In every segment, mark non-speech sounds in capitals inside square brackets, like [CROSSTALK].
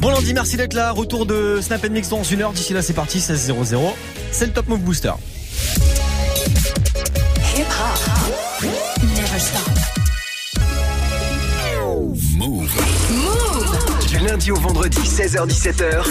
Bon lundi, merci d'être là. Retour de Snap Mix dans une heure. D'ici là, c'est parti, 16 00 C'est le Top Move Booster. Hip hop. Never stop. Move. Move. Du lundi au vendredi, 16h-17h,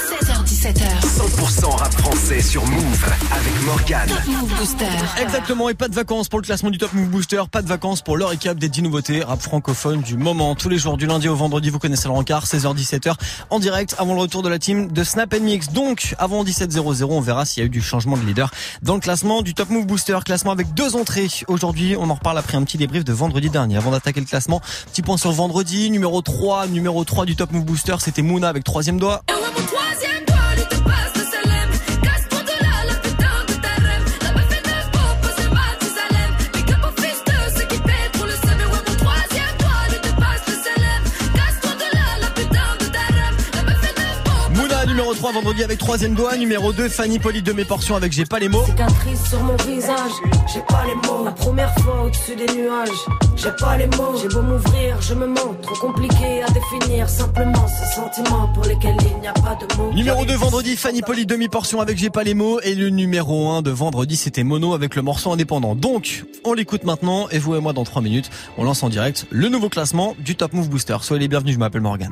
16h17h. 100% rap français sur Move avec Morgane. Top Move Booster. Exactement, et pas de vacances pour le classement du Top Move Booster, pas de vacances pour le récap des 10 nouveautés rap francophone du moment. Tous les jours du lundi au vendredi, vous connaissez le rencard, 16h-17h, en direct avant le retour de la team de Snap Mix. Donc, avant 17h00, on verra s'il y a eu du changement de leader dans le classement du Top Move Booster, classement avec deux entrées. Aujourd'hui, on en reparle après un petit débrief de vendredi dernier. Avant d'attaquer le classement, petit point sur vendredi, numéro 3, numéro 3 du Top Move Booster, c'était Mouna avec troisième doigt. Troisième doigt, the best. Numéro 3 vendredi avec troisième doigt, numéro 2 Fanny Poly de mes portions avec J'ai pas les mots. Cicatrice sur mon visage, j'ai pas les mots. La première fois au-dessus des nuages, j'ai pas les mots. J'ai beau m'ouvrir, je me montre trop compliqué à définir. Simplement ces sentiments pour lesquels il n'y a pas de mots. Numéro 2 vendredi Fanny Poly demi-portion avec J'ai pas les mots et le numéro 1 de vendredi c'était Mono avec le morceau indépendant. Donc on l'écoute maintenant et vous et moi dans 3 minutes on lance en direct le nouveau classement du Top Move Booster. Soyez les bienvenus, je m'appelle Morgan.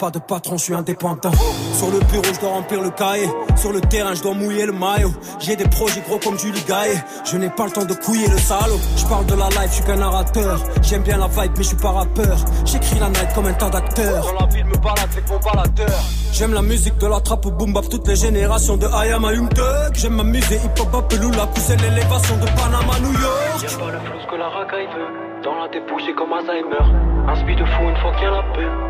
Pas de patron, je suis indépendant. Sur le bureau, je dois remplir le cahier. Sur le terrain, je dois mouiller le maillot. J'ai des projets gros comme Julie Gaillet. Je n'ai pas le temps de couiller le salaud. Je parle de la life, je suis qu'un narrateur. J'aime bien la vibe, mais je suis pas rappeur. J'écris la night comme un tas d'acteurs. Dans la ville, me balade avec mon baladeur. J'aime la musique de la trappe au boom bap, toutes les générations de I am a Young Thug. J'aime m'amuser, hip hop, Apelula, pousser l'élévation de Panama, New York. Y'a pas le flou que la racaille veut. Dans la dépouille, c'est comme Alzheimer. Un speed de fou une fois qu'il y a la paix.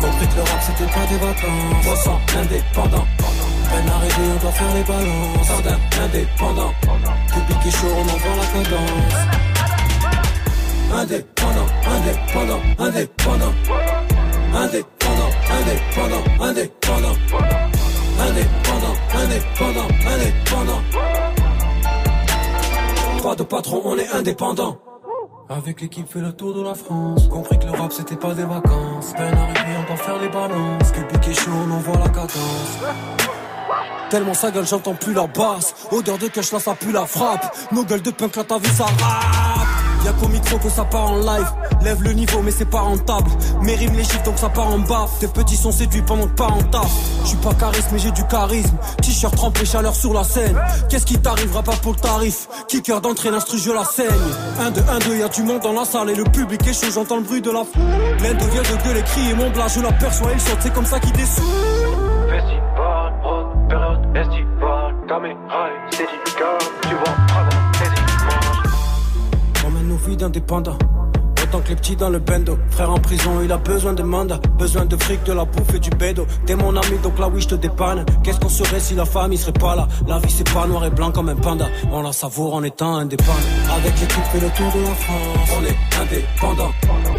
Compris que le rap, c'était pas des vacances. 300 indépendant. Peine arrivée, on doit faire les balances. Sardin indépendant. Public et chaud, on envoie la cadence. Indépendant, indépendant, indépendant. Indépendant, indépendant, indépendant. Indépendant, indépendant, indépendant. Pas de patron, on est indépendant. Avec l'équipe fait le tour de la France. Compris que le rap c'était pas des vacances. Peine arrivée on doit faire les balances. Que piqué chaud on envoie la cadence. Tellement sa gueule j'entends plus la basse. Odeur de cash là ça pue la frappe. Nos gueules de punk là ta vie ça rappe Y'a qu'au micro que ça part en live. Lève le niveau mais c'est pas rentable. Mes rimes les chiffres donc ça part en bas. Tes petits sont séduits pendant que pas en taf. Je suis pas charisme mais j'ai du charisme. T-shirt trempé chaleur sur la scène. Qu'est-ce qui t'arrivera pas pour le tarif? Kicker d'entrée l'instru je la saigne. 1 2 1 2 y'a du monde dans la salle. Et le public est chaud j'entends le bruit de la foule. L'un devient de gueuler crier mon blas Je l'aperçois il saute. C'est comme ça qu'il descend. Festival, période et On d'indépendants. Autant que les petits dans le bendo. Frère en prison, il a besoin de mandat. Besoin de fric, de la bouffe et du bédo. T'es mon ami, donc là oui, je te dépanne. Qu'est-ce qu'on serait si la famille serait pas là? La vie, c'est pas noir et blanc comme un panda. On la savoure en étant indépendant. Avec l'équipe, fait le tour de la France. On est indépendant.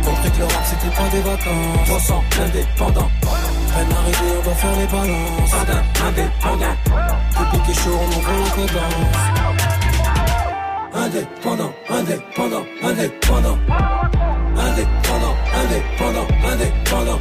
Compris que le rap, c'était pas des vacances. 300 indépendant. Peine on doit faire les balances. Indépendant. Public est chaud, on envoie la cadence. Indépendant, indépendant, indépendant. Indépendant, indépendant, indépendant.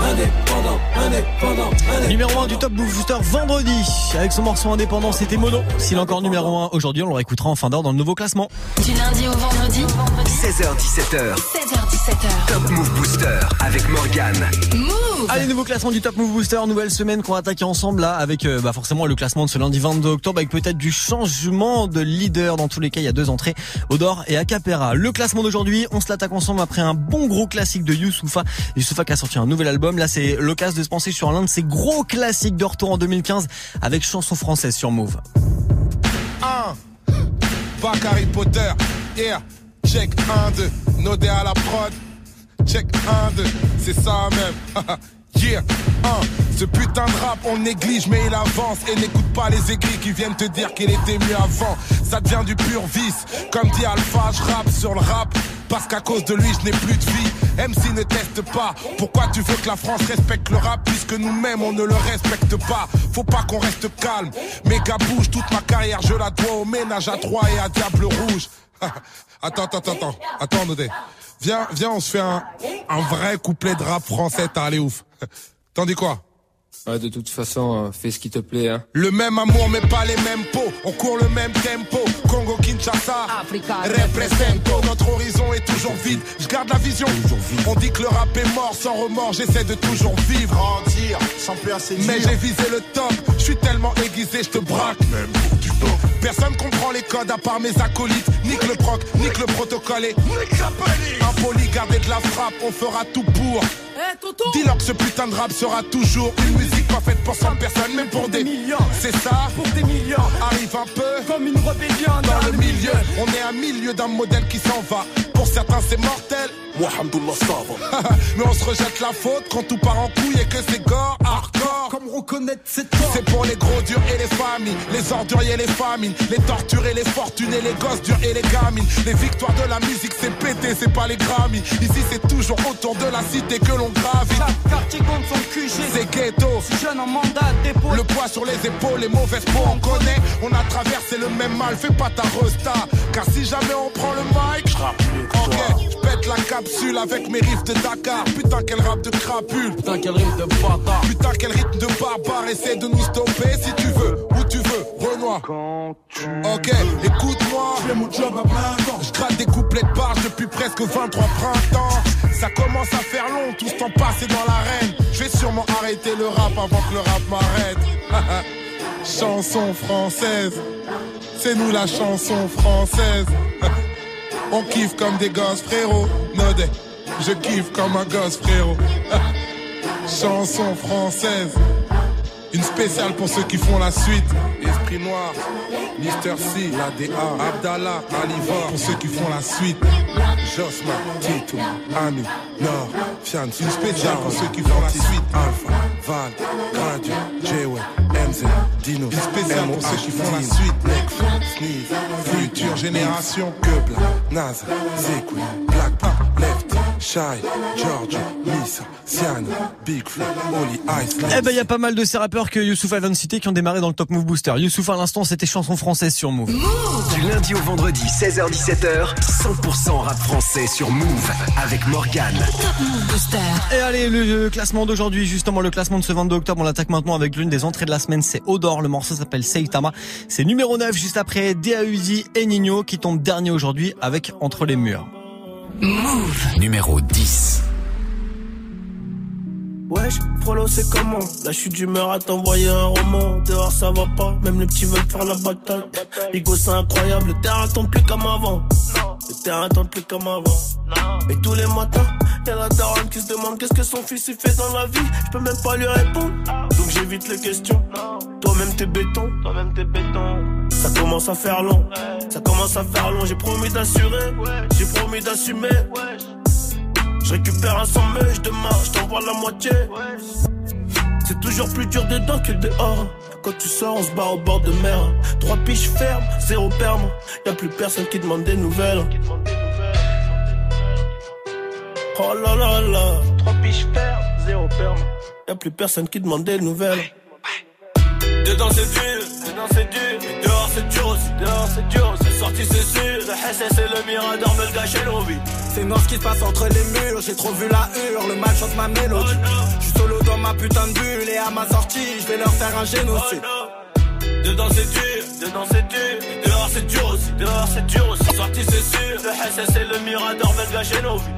Indépendant, indépendant, indépendant. Numéro 1 du Top Move Booster vendredi avec son morceau indépendant c'était Mono. S'il est encore numéro 1 aujourd'hui on le réécoutera en fin d'heure dans le nouveau classement. Du lundi au vendredi. 16h17h, 16h17h. Top Move Booster avec Morgane. Move. Allez, nouveau classement du Top Move Booster, nouvelle semaine qu'on va attaquer ensemble là avec euh, bah, forcément le classement de ce lundi 22 octobre avec peut-être du changement de leader. Dans tous les cas, il y a deux entrées, Odor et Acapera. Le classement d'aujourd'hui, on se l'attaque ensemble après un bon gros classique de Youssoufa. Youssoufa qui a sorti un nouvel album. Là, c'est l'occasion de se penser sur l'un de ses gros classiques de retour en 2015 avec chanson française sur Move. 1, bac Harry Potter. Yeah, check 1, 2, nodé à la prod. Check 1, 2, c'est ça même. [LAUGHS] Yeah, hein, ce putain de rap on néglige mais il avance et n'écoute pas les aigris qui viennent te dire qu'il était mieux avant. Ça devient du pur vice, comme dit Alpha, je rappe sur le rap parce qu'à cause de lui je n'ai plus de vie. MC ne teste pas, pourquoi tu veux que la France respecte le rap puisque nous-mêmes on ne le respecte pas? Faut pas qu'on reste calme, méga bouge toute ma carrière je la dois au ménage à trois et à Diable Rouge. [LAUGHS] attends, attends, attends, attends, Nodé. Viens, viens, on se fait un, un vrai couplet de rap français, t'as allé ouf. [LAUGHS] T'en dis quoi? Ouais, de toute façon, euh, fais ce qui te plaît. Hein. Le même amour mais pas les mêmes pots. On court le même tempo. Congo Kinshasa. Represento. Notre horizon est toujours vide. Je garde la vision. On dit que le rap est mort sans remords. J'essaie de toujours vivre. Grandir, sans plus assez Mais j'ai visé le top. Je suis tellement aiguisé, je te braque. Même pour du top. Personne comprend les codes à part mes acolytes. Nique le proc, nique le protocole et impoli, garder de la frappe. On fera tout pour. Dis-leur que ce putain de rap sera toujours une musique pas faite pour 100 personnes, mais pour des millions. C'est ça, Pour des millions, arrive un peu comme une rébellion dans le milieu. On est à milieu d'un modèle qui s'en va. Pour certains, c'est mortel. Alhamdoulilah, ça va. [LAUGHS] Mais on se rejette la faute quand tout part en couille et que c'est gore, hardcore. Comme reconnaître cette C'est pour les gros durs et les familles, les orduriers et les famines, les torturés, les fortunés, les gosses durs et les gamines. Les victoires de la musique, c'est pété, c'est pas les Grammys. Ici, c'est toujours autour de la cité que l'on gravite. Chaque quartier compte son QG. C'est ghetto. Si jeune en mandat dépôt. Le poids sur les épaules, les mauvaises peaux, on connaît. On a traversé le même mal, fais pas ta resta. Car si jamais on prend le mic, ok, je pète la capsule avec mes riffs de Dakar. Putain, quel rap de crapule. Putain, quel rythme de bâtard. Putain, quel rythme de barbare. Essaie de nous stopper si tu veux, Ok, écoute-moi. Je fais mon job à plein temps. Je gratte des couplets de barge depuis presque 23 printemps. Ça commence à faire long, tout ce temps passé dans l'arène. Je vais sûrement arrêter le rap avant que le rap m'arrête. [LAUGHS] chanson française, c'est nous la chanson française. [LAUGHS] On kiffe comme des gosses, frérot. Nodé, je kiffe comme un gosse, frérot. [LAUGHS] chanson française. Une spéciale pour ceux qui font la suite. Esprit Noir, Mister C, la DA, Abdallah, Aliva, pour ceux qui font la suite. Josma, Tito, Ami, Nord, Fian, une spéciale pour ceux qui font la suite. Alpha, Val, Gradio, J-Way, MZ, Dino, une spéciale pour ceux qui font la suite. Nekfeu, Sneeze, Future Génération, Quebla, Naz, Zekwe, Black Pop, Shy, Giorgio, Misa, Siano, Big Flo, Oli, Ice, Eh ben, il y a pas mal de ces rappeurs que Youssouf a cité qui ont démarré dans le Top Move Booster. Youssouf, à l'instant, c'était chanson française sur Move. Du lundi au vendredi, 16h-17h, 100% rap français sur Move avec Morgane. Top Move Booster. Et allez, le classement d'aujourd'hui, justement, le classement de ce 22 octobre, on l'attaque maintenant avec l'une des entrées de la semaine, c'est Odor. Le morceau s'appelle Seitama. C'est numéro 9, juste après DAUD et Nino, qui tombe dernier aujourd'hui avec Entre les murs. Move. Numéro 10. Wesh, Frollo c'est comment? La chute d'humeur à t'envoyer un roman. Dehors ça va pas, même les petits veulent faire la bataille Bigo c'est incroyable, le terrain tombe plus comme avant. Le terrain tombe plus comme avant. Et tous les matins, y'a la daronne qui se demande Qu'est-ce que son fils il fait dans la vie. Je peux même pas lui répondre. Donc j'évite les questions Toi-même t'es béton Toi-même t'es béton Ça commence à faire long Ça commence à faire long J'ai promis d'assurer J'ai promis d'assumer je récupère un sandwich demain, je t'envoie la moitié. C'est toujours plus dur dedans que dehors. Quand tu sors, on se bat au bord de mer. Trois piches fermes, zéro perme. Y'a plus personne qui demande des nouvelles. Oh là là là. Trois piches fermes, zéro perme. Y'a plus personne qui demande des nouvelles. Dedans c'est dur, dedans c'est dur. Mais dehors c'est dur aussi, dehors c'est dur. C'est sorti c'est sûr. Le SS et le Mirador me le gâchent l'envie. C'est noir ce qui se passe entre les murs, j'ai trop vu la hurle, le mal chante ma mélodie. Je suis solo dans ma putain de bulle et à ma sortie, je vais leur faire un génocide. Dedans c'est dur, dedans c'est dur. Mais dehors c'est dur aussi, dehors c'est dur aussi. Sorti c'est sûr. Le SS et le Mirador me le gâchent l'envie.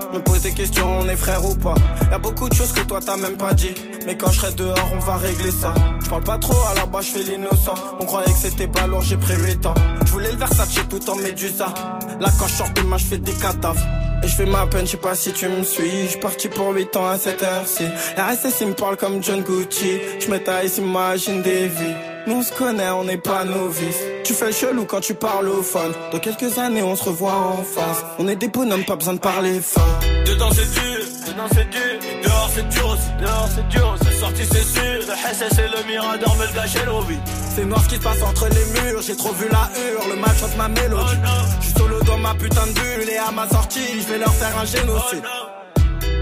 Me pose des questions, on est frère ou pas. Y'a beaucoup de choses que toi t'as même pas dit. Mais quand je serai dehors, on va régler ça. Je parle pas trop, à la bas je fais l'innocent. On croyait que c'était pas lourd, j'ai pris 8 ans. Je voulais le Versace tout en médusa. Là quand je sors de ma, je fais des cataphes. Et je fais ma peine, je sais pas si tu me suis. Je parti pour 8 ans à cette heure-ci. RSS il me parle comme John Gucci. Je me taille, s'imagine des vies. Nous on se connaît, on n'est pas novices. Tu fais chelou quand tu parles au phone. Dans quelques années, on se revoit en face. On est des bonhommes, pas besoin de parler fort. Dedans c'est dur, dedans c'est dur, et dehors c'est dur aussi, dehors c'est dur, c'est sorti c'est sûr, le SS et le Mirador me le l'envie. C'est noir ce qui se passe entre les murs, j'ai trop vu la hurle, le mal chante ma mélodie. Je suis solo dans ma putain de bulle et à ma sortie, je vais leur faire un génocide.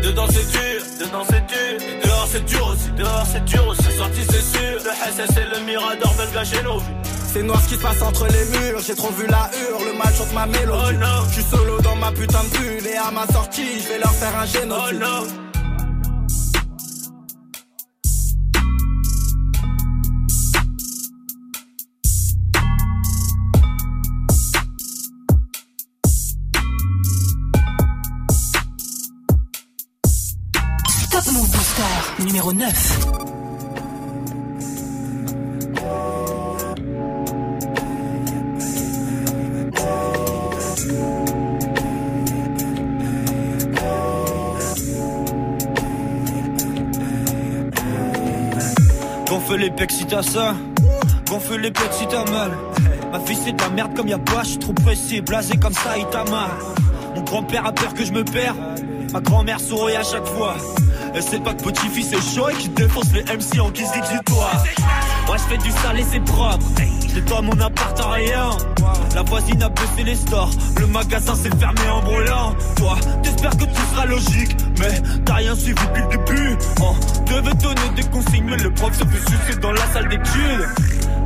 Dedans c'est dur, dedans c'est dur, et dehors c'est dur aussi, dehors c'est dur aussi, c'est sorti c'est sûr, le SS et le Mirador me le gâchaient l'envie. C'est noir ce qui se passe entre les murs, j'ai trop vu la hurle, le mal chante ma mélodie. Je suis solo dans ma putain de bulle et à ma sortie, je vais leur faire un génocide. Top numéro 9. Gonfle les pecs si t'as ça, gonfle les pecs si t'as mal. Ma fille c'est de la merde comme y'a pas, je suis trop pressé, blasé comme ça, il t'a. Mon grand-père a peur que je me perds, ma grand-mère sourit à chaque fois. Elle sait pas que petit-fils est chaud et qu'il défonce les MC en guise d'exutoire. Moi je fais du sale et c'est propre, j'ai pas mon appart en rien. La voisine a baissé les stores, le magasin s'est fermé en brûlant. Toi, t'espères que tout sera logique, mais t'as rien suivi depuis le début. On devait donner des consignes, mais le prof se fait sucer dans la salle d'études.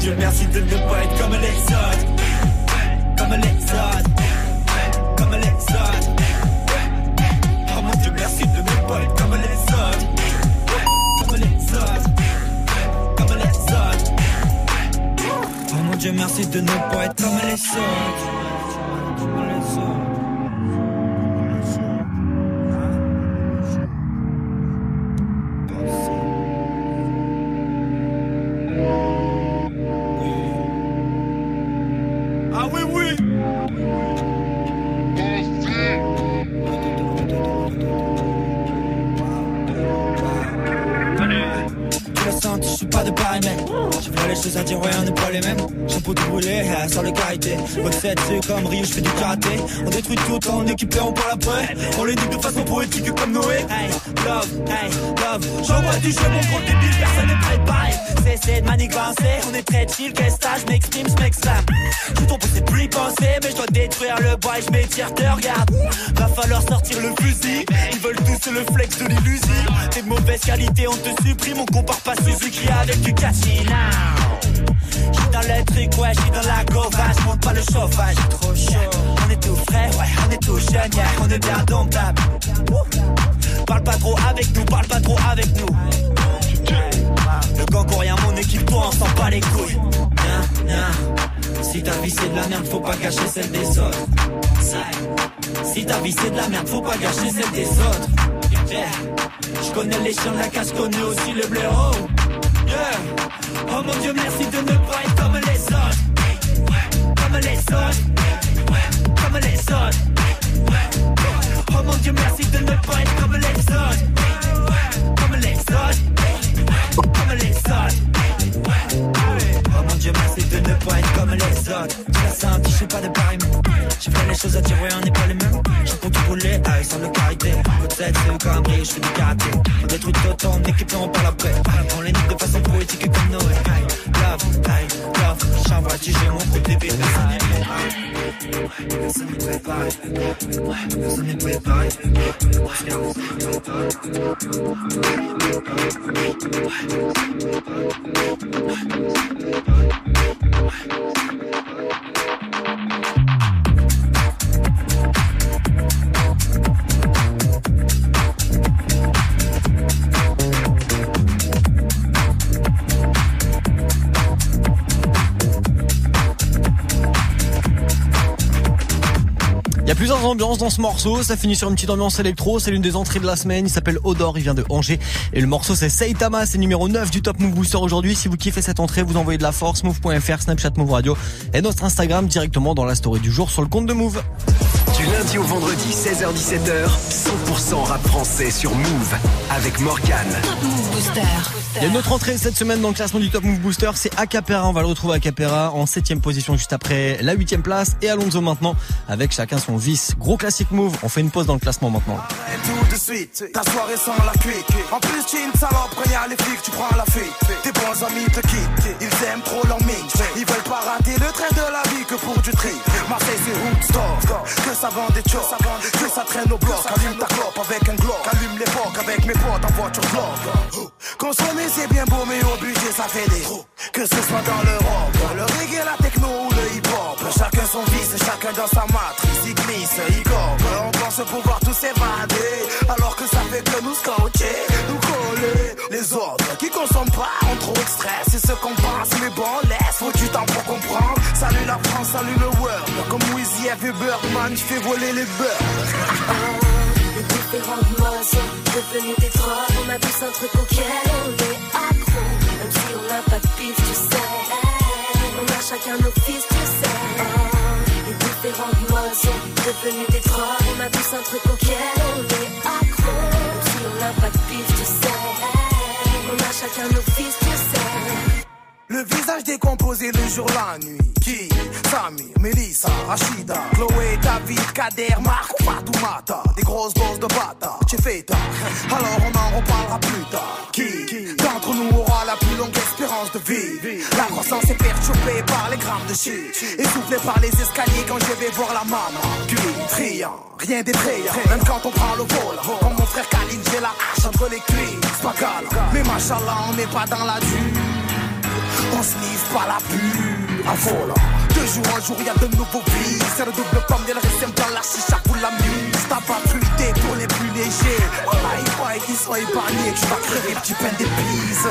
Dieu, merci de ne pas être comme autres. Comme autres. Comme autres. Oh mon dieu, merci de ne pas être comme autres. Comme autres. Comme autres. Oh mon dieu, merci de ne pas être comme les autres. Chapeau tout brûlé, sans le karité. Recette, c'est comme Rio, je fais du karaté. On détruit tout en équipe et on parle après. On les de façon poétique comme Noé. Hey, love, hey, love J'envoie du jeu, mon gros débile, personne n'est préparé Cessez de manigancer, on est très chill Qu'est-ce que je m'exprime, je m'exclame Je tombe, c'est plus penser Mais je dois détruire le bois et je m'étire, te regarde. Va falloir sortir le fusil. Ils veulent tous le flex de l'illusion T'es de mauvaise qualité, on te supprime On compare pas Suzuki avec du now J'suis dans le truc, ouais, j'suis dans la gauvache, monte pas le chauffage, trop chaud. On est tout frais, ouais, on est tout jeune, yeah, on est bien domptable. Parle pas trop avec nous, parle pas trop avec nous. Le gang rien, mon équipe, on s'en bat les couilles. Si ta vie c'est de la merde, faut pas gâcher celle des autres. Si ta vie c'est de la merde, faut pas gâcher celle des autres. Yeah. Je connais les chiens de la casse, connais aussi le blaireau. Yeah. Oh mon dieu, merci de ne pas être comme les autres. Comme les autres. Comme les autres. Oh mon dieu, merci de ne pas être comme les autres. Comme les autres. Comme les autres. Oh mon dieu, merci de ne pas être comme les autres. Tu l'as senti, je suis pas de pareil, j'ai fait les choses à dire, on n'est pas les mêmes. J'ai pour tout rouler, aïe, sans le karité. Peut-être c'est cambré, je fais du karaté. On détruit tout en équipe on parle après. On les nique de façon poétique comme Noé. love, time, love. Chaque fois que j'ai mon côté bébé, personne n'est préparé. Personne n'est préparé. Il y a plusieurs ambiances dans ce morceau. Ça finit sur une petite ambiance électro. C'est l'une des entrées de la semaine. Il s'appelle Odor. Il vient de Angers. Et le morceau, c'est Saitama. C'est numéro 9 du Top Move Booster aujourd'hui. Si vous kiffez cette entrée, vous envoyez de la force. Move.fr, Snapchat Move Radio. Et notre Instagram directement dans la story du jour sur le compte de Move. Lundi au vendredi, 16h17h, 100% rap français sur Move avec Morgan. Il y a une autre entrée cette semaine dans le classement du Top Move Booster, c'est Acapera. On va le retrouver Acapera en septième position juste après la huitième place et Alonso maintenant avec chacun son vice. Gros classique Move. On fait une pause dans le classement maintenant. tout de suite. Ta soirée sans la cuite. En plus, tu es une salope, quand y a les flics, tu prends la fuite. Tes bons amis te quittent, ils aiment trop leur mix. Ils veulent pas rater le train de la vie que pour du tri. Marseille, c'est Woodstock, que ça vend des que ça traîne au bloc. Allume ta clope avec un glock, allume l'époque avec mes potes en voiture bloc. Consommer, c'est bien beau, mais au budget, ça fait des trous. Que ce soit dans l'Europe, le reggae, la techno ou le hip-hop. Chacun son vice, chacun dans sa matrice. Il glisse, il. On pense pouvoir tous s'évader. Alors que ça fait que nous scotcher. Les autres qui consomment pas ont trop de stress. C'est ce qu'on pense, mais bon, laisse. Faut du temps pour comprendre. Salut la France, salut le world. Comme a vu Birdman, je fais voler les beurs. Différentes modes sont devenues des drogues. On a tous un truc auquel on est accro. Même si on n'a pas de pif, tu sais. On a chacun nos fils, tu sais. Les différentes modes sont devenues des drogues. On a tous un truc auquel on est accro. Même si on n'a pas de Le visage décomposé le jour, la nuit. Qui? Samy, Melissa, Rachida, Chloé, David, Kader, Marc. Des grosses doses de bata, tu fais tard. [LAUGHS] Alors on en reparlera plus tard. Qui? D'entre nous aura la plus longue espérance de vie La croissance est perturbée par les grammes de shit. Essoufflé par les escaliers quand je vais voir la maman. Puis, triant, rien d'effrayant. Même quand on prend le vol. Comme mon frère Khalid, j'ai la hache entre les cuisses. Pas grave. Mais machallah, on n'est pas dans la dure. On sniffe pas la pure à vol. De jour en jour, y'a de nouveaux vies. C'est le double pomme, y'a le récème dans la chicha pour la muse. T'as pas fruité pour les plus légers. Voilà, il faut qu'ils soient épargnés. Que je vais crever petit pain d'épices.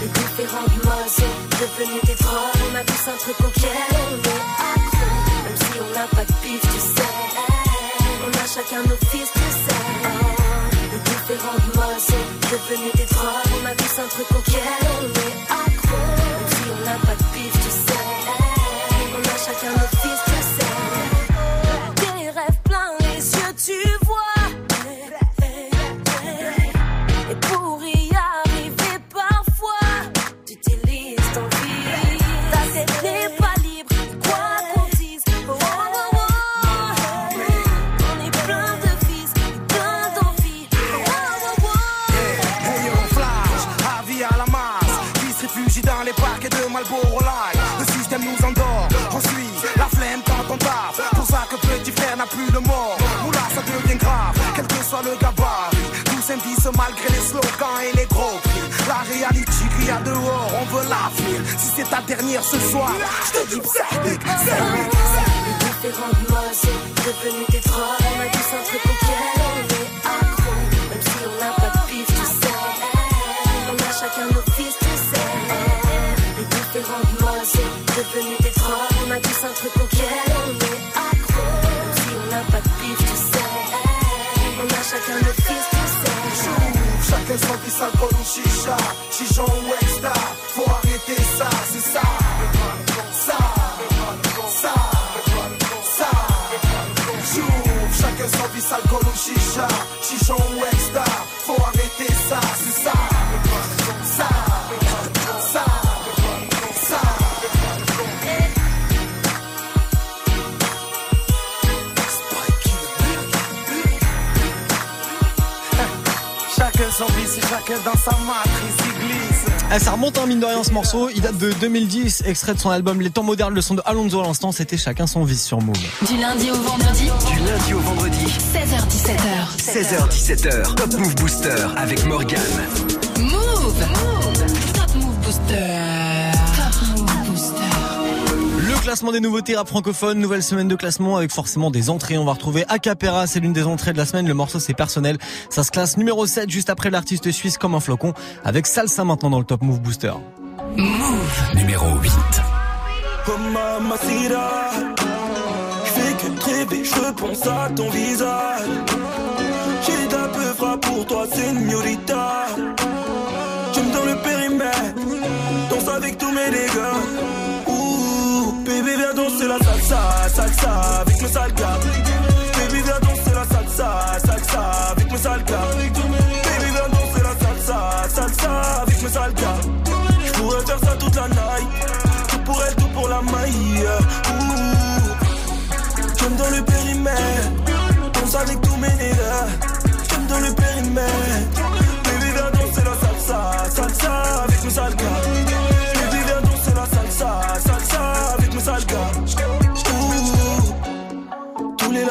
Les différentes modes sont devenues des drogues. On a tous un truc auquel on est accro. Même si on n'a pas de pif, tu sais. On a chacun nos fils, tu sais. Les différentes modes sont des drogues. On a tous un truc auquel on est accro. Soit le gabarit. Tous s'invissent malgré les slogans et les gros prix. La réalité crie à dehors, on veut la ville. Si c'est ta dernière ce soir, je te dis big, Les différentes modes sont devenues des drogues. On a tous un truc auquel on est accro. Même si on n'a pas de pif, tu sais. On a chacun nos fils, tu sais. Les différentes modes sont devenues des drogues. On a tous un truc auquel on est accro. Même si on n'a pas de pif, tu sais. Chacun nos fils, sais. Chacun son fils alcool chicha, chichon ou extra. Faut arrêter ça, c'est ça. Ça, ça, ça. Joue, chacun son fils alcool ou chicha, chichon ou extra. Faut arrêter ça, c'est. Ça, Dans sa matrice, il glisse. Ah, ça remonte un mine de rien ce morceau. Il date de 2010, extrait de son album Les temps modernes. Le son de Alonso à l'instant, c'était chacun son vice sur Move. Du lundi au vendredi. Du lundi au vendredi. 16h17h. 16h17h. Top Move Booster avec Morgan. Classement des nouveautés rap francophones, nouvelle semaine de classement avec forcément des entrées. On va retrouver Acapera, c'est l'une des entrées de la semaine. Le morceau c'est personnel. Ça se classe numéro 7 juste après l'artiste suisse comme un flocon avec Salsa maintenant dans le Top Move Booster. Move. Numéro 8. Oh mamacita Je pense à ton visage J'ai pour toi, le périmètre Danse avec tous mes dégâts Baby viens danser la salsa, salsa avec mes sales gars Baby viens danser la salsa, salsa avec mes sales gars Baby viens danser la salsa, salsa avec mes sales gars Je pourrais faire ça toute la night. Tout pour elle, tout pour la maille. J'aime dans le périmètre. Danse avec tous mes nègres. J'aime dans le périmètre. Baby viens danser la salsa, salsa avec mes sales gars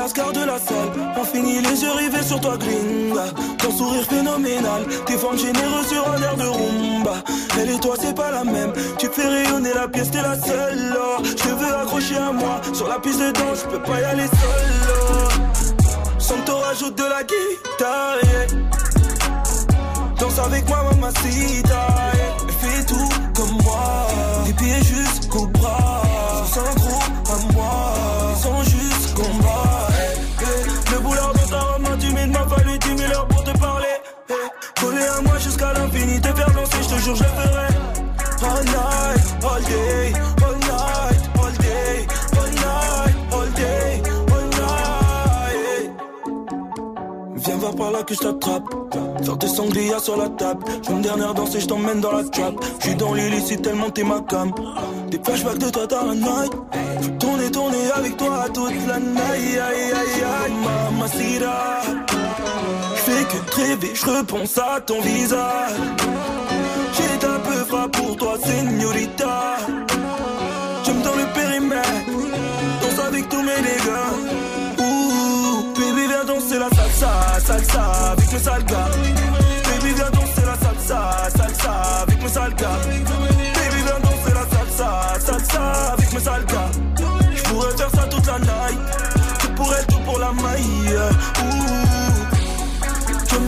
Lascars de la salle ont fini les yeux rivés sur toi, gringa. Ton sourire phénoménal, tes formes généreuses sur un air de rumba. Elle et toi, c'est pas la même. Tu fais rayonner la pièce, t'es la seule. Je veux accrocher à moi. Sur la piste de danse, je peux pas y aller seul. Sans te rajoute de la guitare. Danse avec moi, mamacita. yeah. Fais tout comme moi. Des pieds jusqu'au bras. Sans gros à moi. Sans juste combat. L'infini. Te faire danser, je te jure, je le ferai. All night, all day, all night, all day, all night, all day, all night. Viens voir par là que je t'attrape. Faire des sangria sur la table. Je une dernière danse et je t'emmène dans la trap. Je suis dans l'illicite tellement t'es ma cam. Des flashbacks de toi dans la night. Je tourner, tourner avec toi toute la night. Aïe, aïe, aïe, aïe. Mamacita. Fais que rêver, je repense à ton visage. J'ai un peu frappe pour toi, señorita. J'aime dans le périmètre. Danse avec tous mes dégâts. Ouh, baby, viens danser la salsa, salsa avec mes sales gars. Baby, viens danser la salsa, salsa avec mes sales gars. Baby, viens danser la salsa, salsa avec mes sales gars. Je pourrais faire ça toute la night. Tout pour elle, tout pour la maille.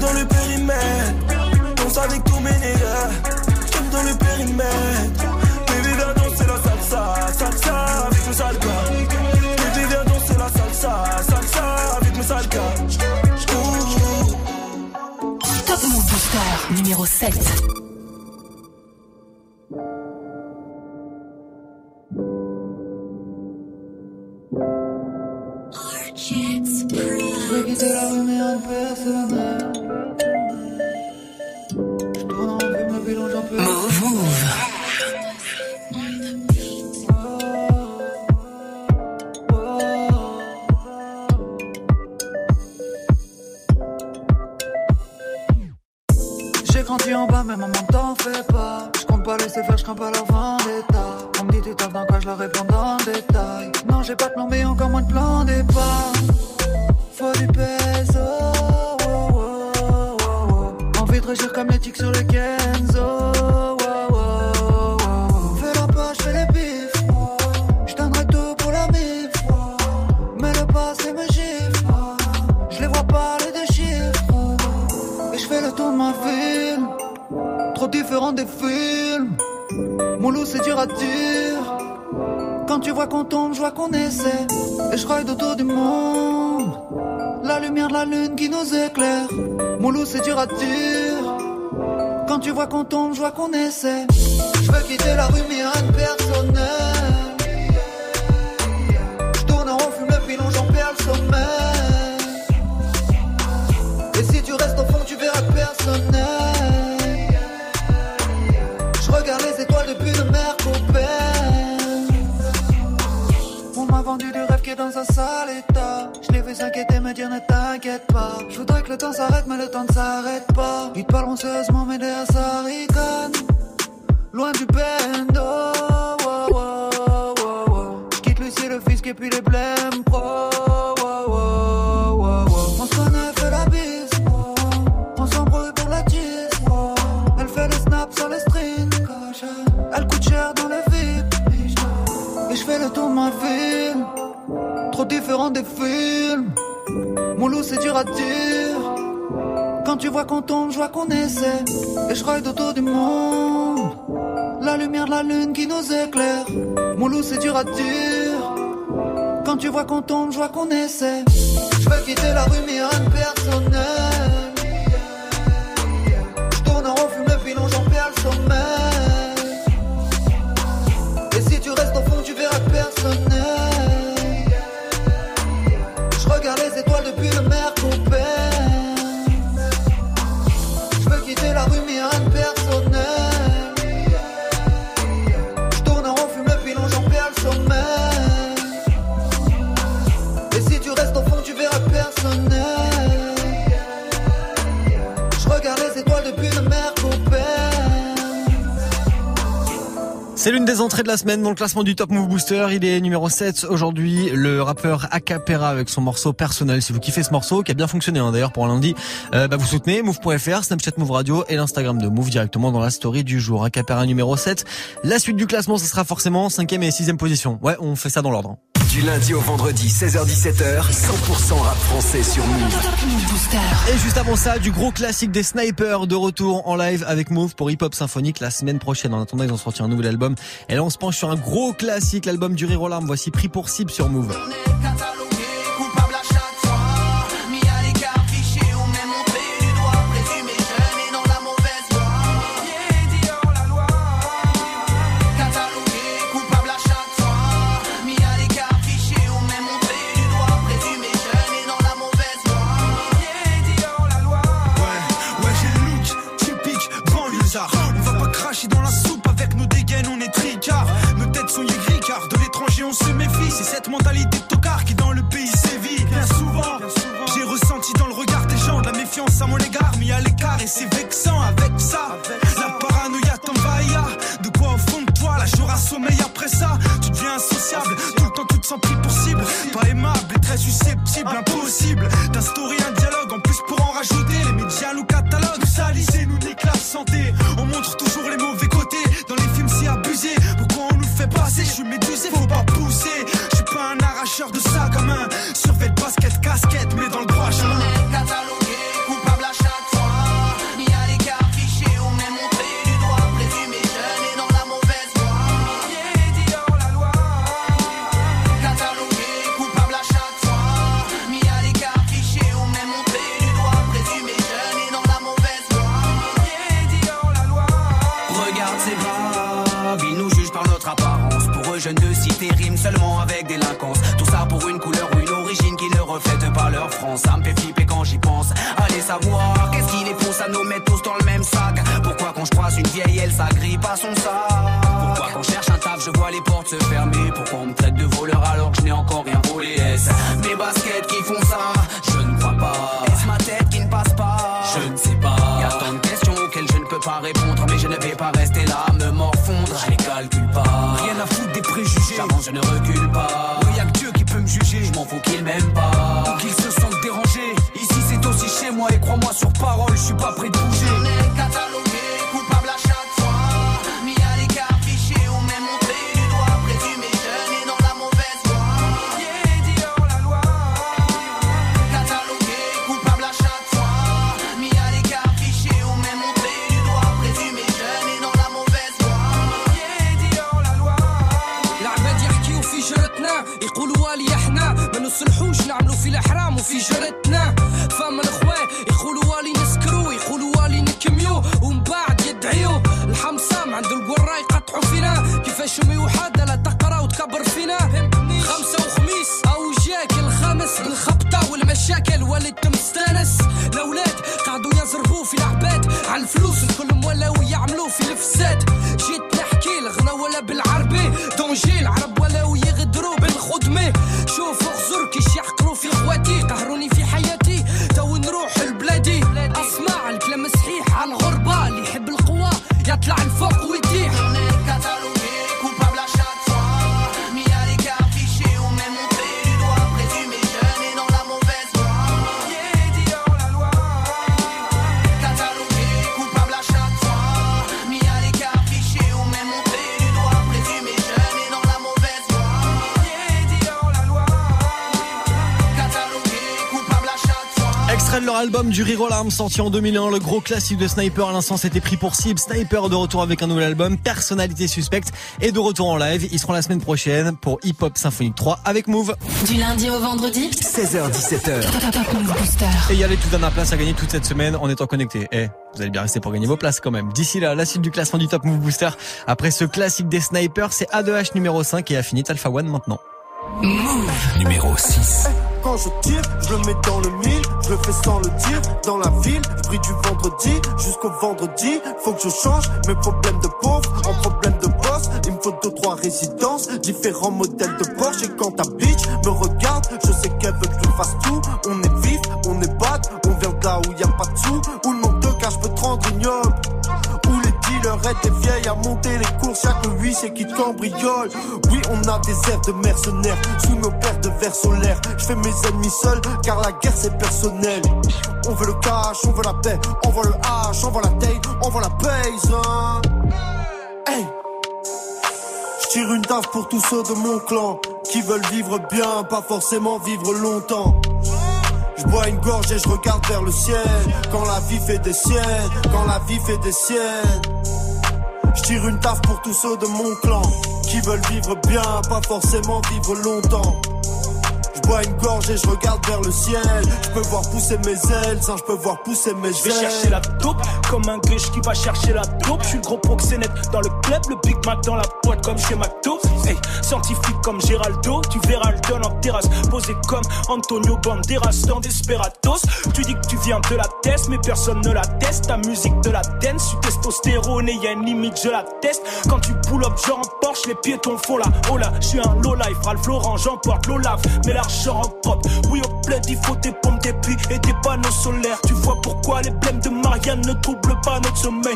Dans le périmètre. Danse avec tous mes nègres. J'aime dans le périmètre. Baby, viens danser la salsa, salsa avec mes sales gars. Baby, viens danser la salsa, salsa avec gars. Ouh. Top Move Booster. Numéro 7. et puis les blèmes. Oh, oh, oh, on se connaît, fait la bise. On s'embrouille pour la tisse. Elle fait les snaps sur les strings. Elle coûte cher dans les villes. Et je fais le tour ma ville. Trop différent des films. Mon loup, c'est dur à dire. Quand tu vois qu'on tombe, je vois qu'on essaie. Et je ride autour du monde. La lumière de la lune qui nous éclaire. Mon loup, c'est dur à dire. Tu vois qu'on tombe, je vois qu'on essaie. Je veux quitter la rue mais rien personnel. C'est l'une des entrées de la semaine dans le classement du Top Move Booster. Il est numéro 7 aujourd'hui. Le rappeur Acapera avec son morceau personnel. Si vous kiffez ce morceau, qui a bien fonctionné hein, d'ailleurs pour lundi, euh, bah, vous soutenez move.fr, Snapchat Move Radio et l'Instagram de Move directement dans la story du jour. Acapera numéro 7. La suite du classement, ce sera forcément 5 et 6 position. Ouais, on fait ça dans l'ordre. Du lundi au vendredi, 16h-17h, 100% rap français sur Move. Et juste avant ça, du gros classique des snipers de retour en live avec Move pour Hip Hop Symphonique la semaine prochaine. En attendant, ils ont sorti un nouvel album. Et là, on se penche sur un gros classique, l'album du Rire aux. Voici Pris pour cible sur Move. sur parole, je suis pas prêt de bouger. Album du Rire aux larmes sorti en 2001. Le gros classique de Sniper à l'instant s'était pris pour cible. Sniper de retour avec un nouvel album, Personnalité suspecte, et de retour en live. Ils seront la semaine prochaine pour Hip Hop Symphonique 3 avec Move. Du lundi au vendredi 16h17h. Top Move Booster. Et il y a les tout dernières places à gagner toute cette semaine en étant connecté. Eh, vous allez bien rester pour gagner vos places quand même. D'ici là, la suite du classement du Top Move Booster. Après ce classique des snipers, c'est A2H numéro 5 et Affinite Alpha One maintenant. Numéro 6. Quand je tire, je le mets dans le mille, je le fais sans le dire. Dans la ville, je du vendredi jusqu'au vendredi. Faut que je change mes problèmes de pauvre en problèmes de boss. Il me faut deux, trois résidences, différents modèles de Porsche. Et quand ta bitch me regarde, je sais qu'elle veut que je fasse tout. On est vif, on est bad, on vient de là où y dealers étaient vieilles à monter les courses, chaque huit c'est qui te cambriole. Oui, on a des airs de mercenaires sous nos paires de verres solaires. Je fais mes ennemis seuls car la guerre c'est personnel. On veut le cash, on veut la paix, on veut le hache, on veut la taille, on veut la paise. Hein. Hey! Je tire une taf pour tous ceux de mon clan qui veulent vivre bien, pas forcément vivre longtemps. Je bois une gorge et je regarde vers le ciel. Quand la vie fait des siennes, quand la vie fait des siennes. Je tire une taf pour tous ceux de mon clan qui veulent vivre bien, pas forcément vivre longtemps. Je bois une gorge et je regarde vers le ciel. Je peux voir pousser mes ailes, je peux voir pousser mes ailes. Je vais chercher la taupe comme un griche qui va chercher la taupe. Je suis le gros proxénète dans le club, le Big Mac dans la boîte comme chez McDo. Hey, scientifique comme Géraldo, tu verras le don en terrasse. Posé comme Antonio Banderas dans Desperados. Tu dis que tu viens de la test, mais personne ne la teste. Ta musique de la dance, tu testostérone et y a une limite, je la teste. Quand tu pull up, genre en Porsche, les piétons font la oh là. Je suis un low life, Ralph Lauren, j'emporte l'Olaf. Mais l'argent en pop, oui au plaid, il faut des pompes, des puits et des panneaux solaires. Tu vois pourquoi les blèmes de Marianne ne troublent pas notre sommeil.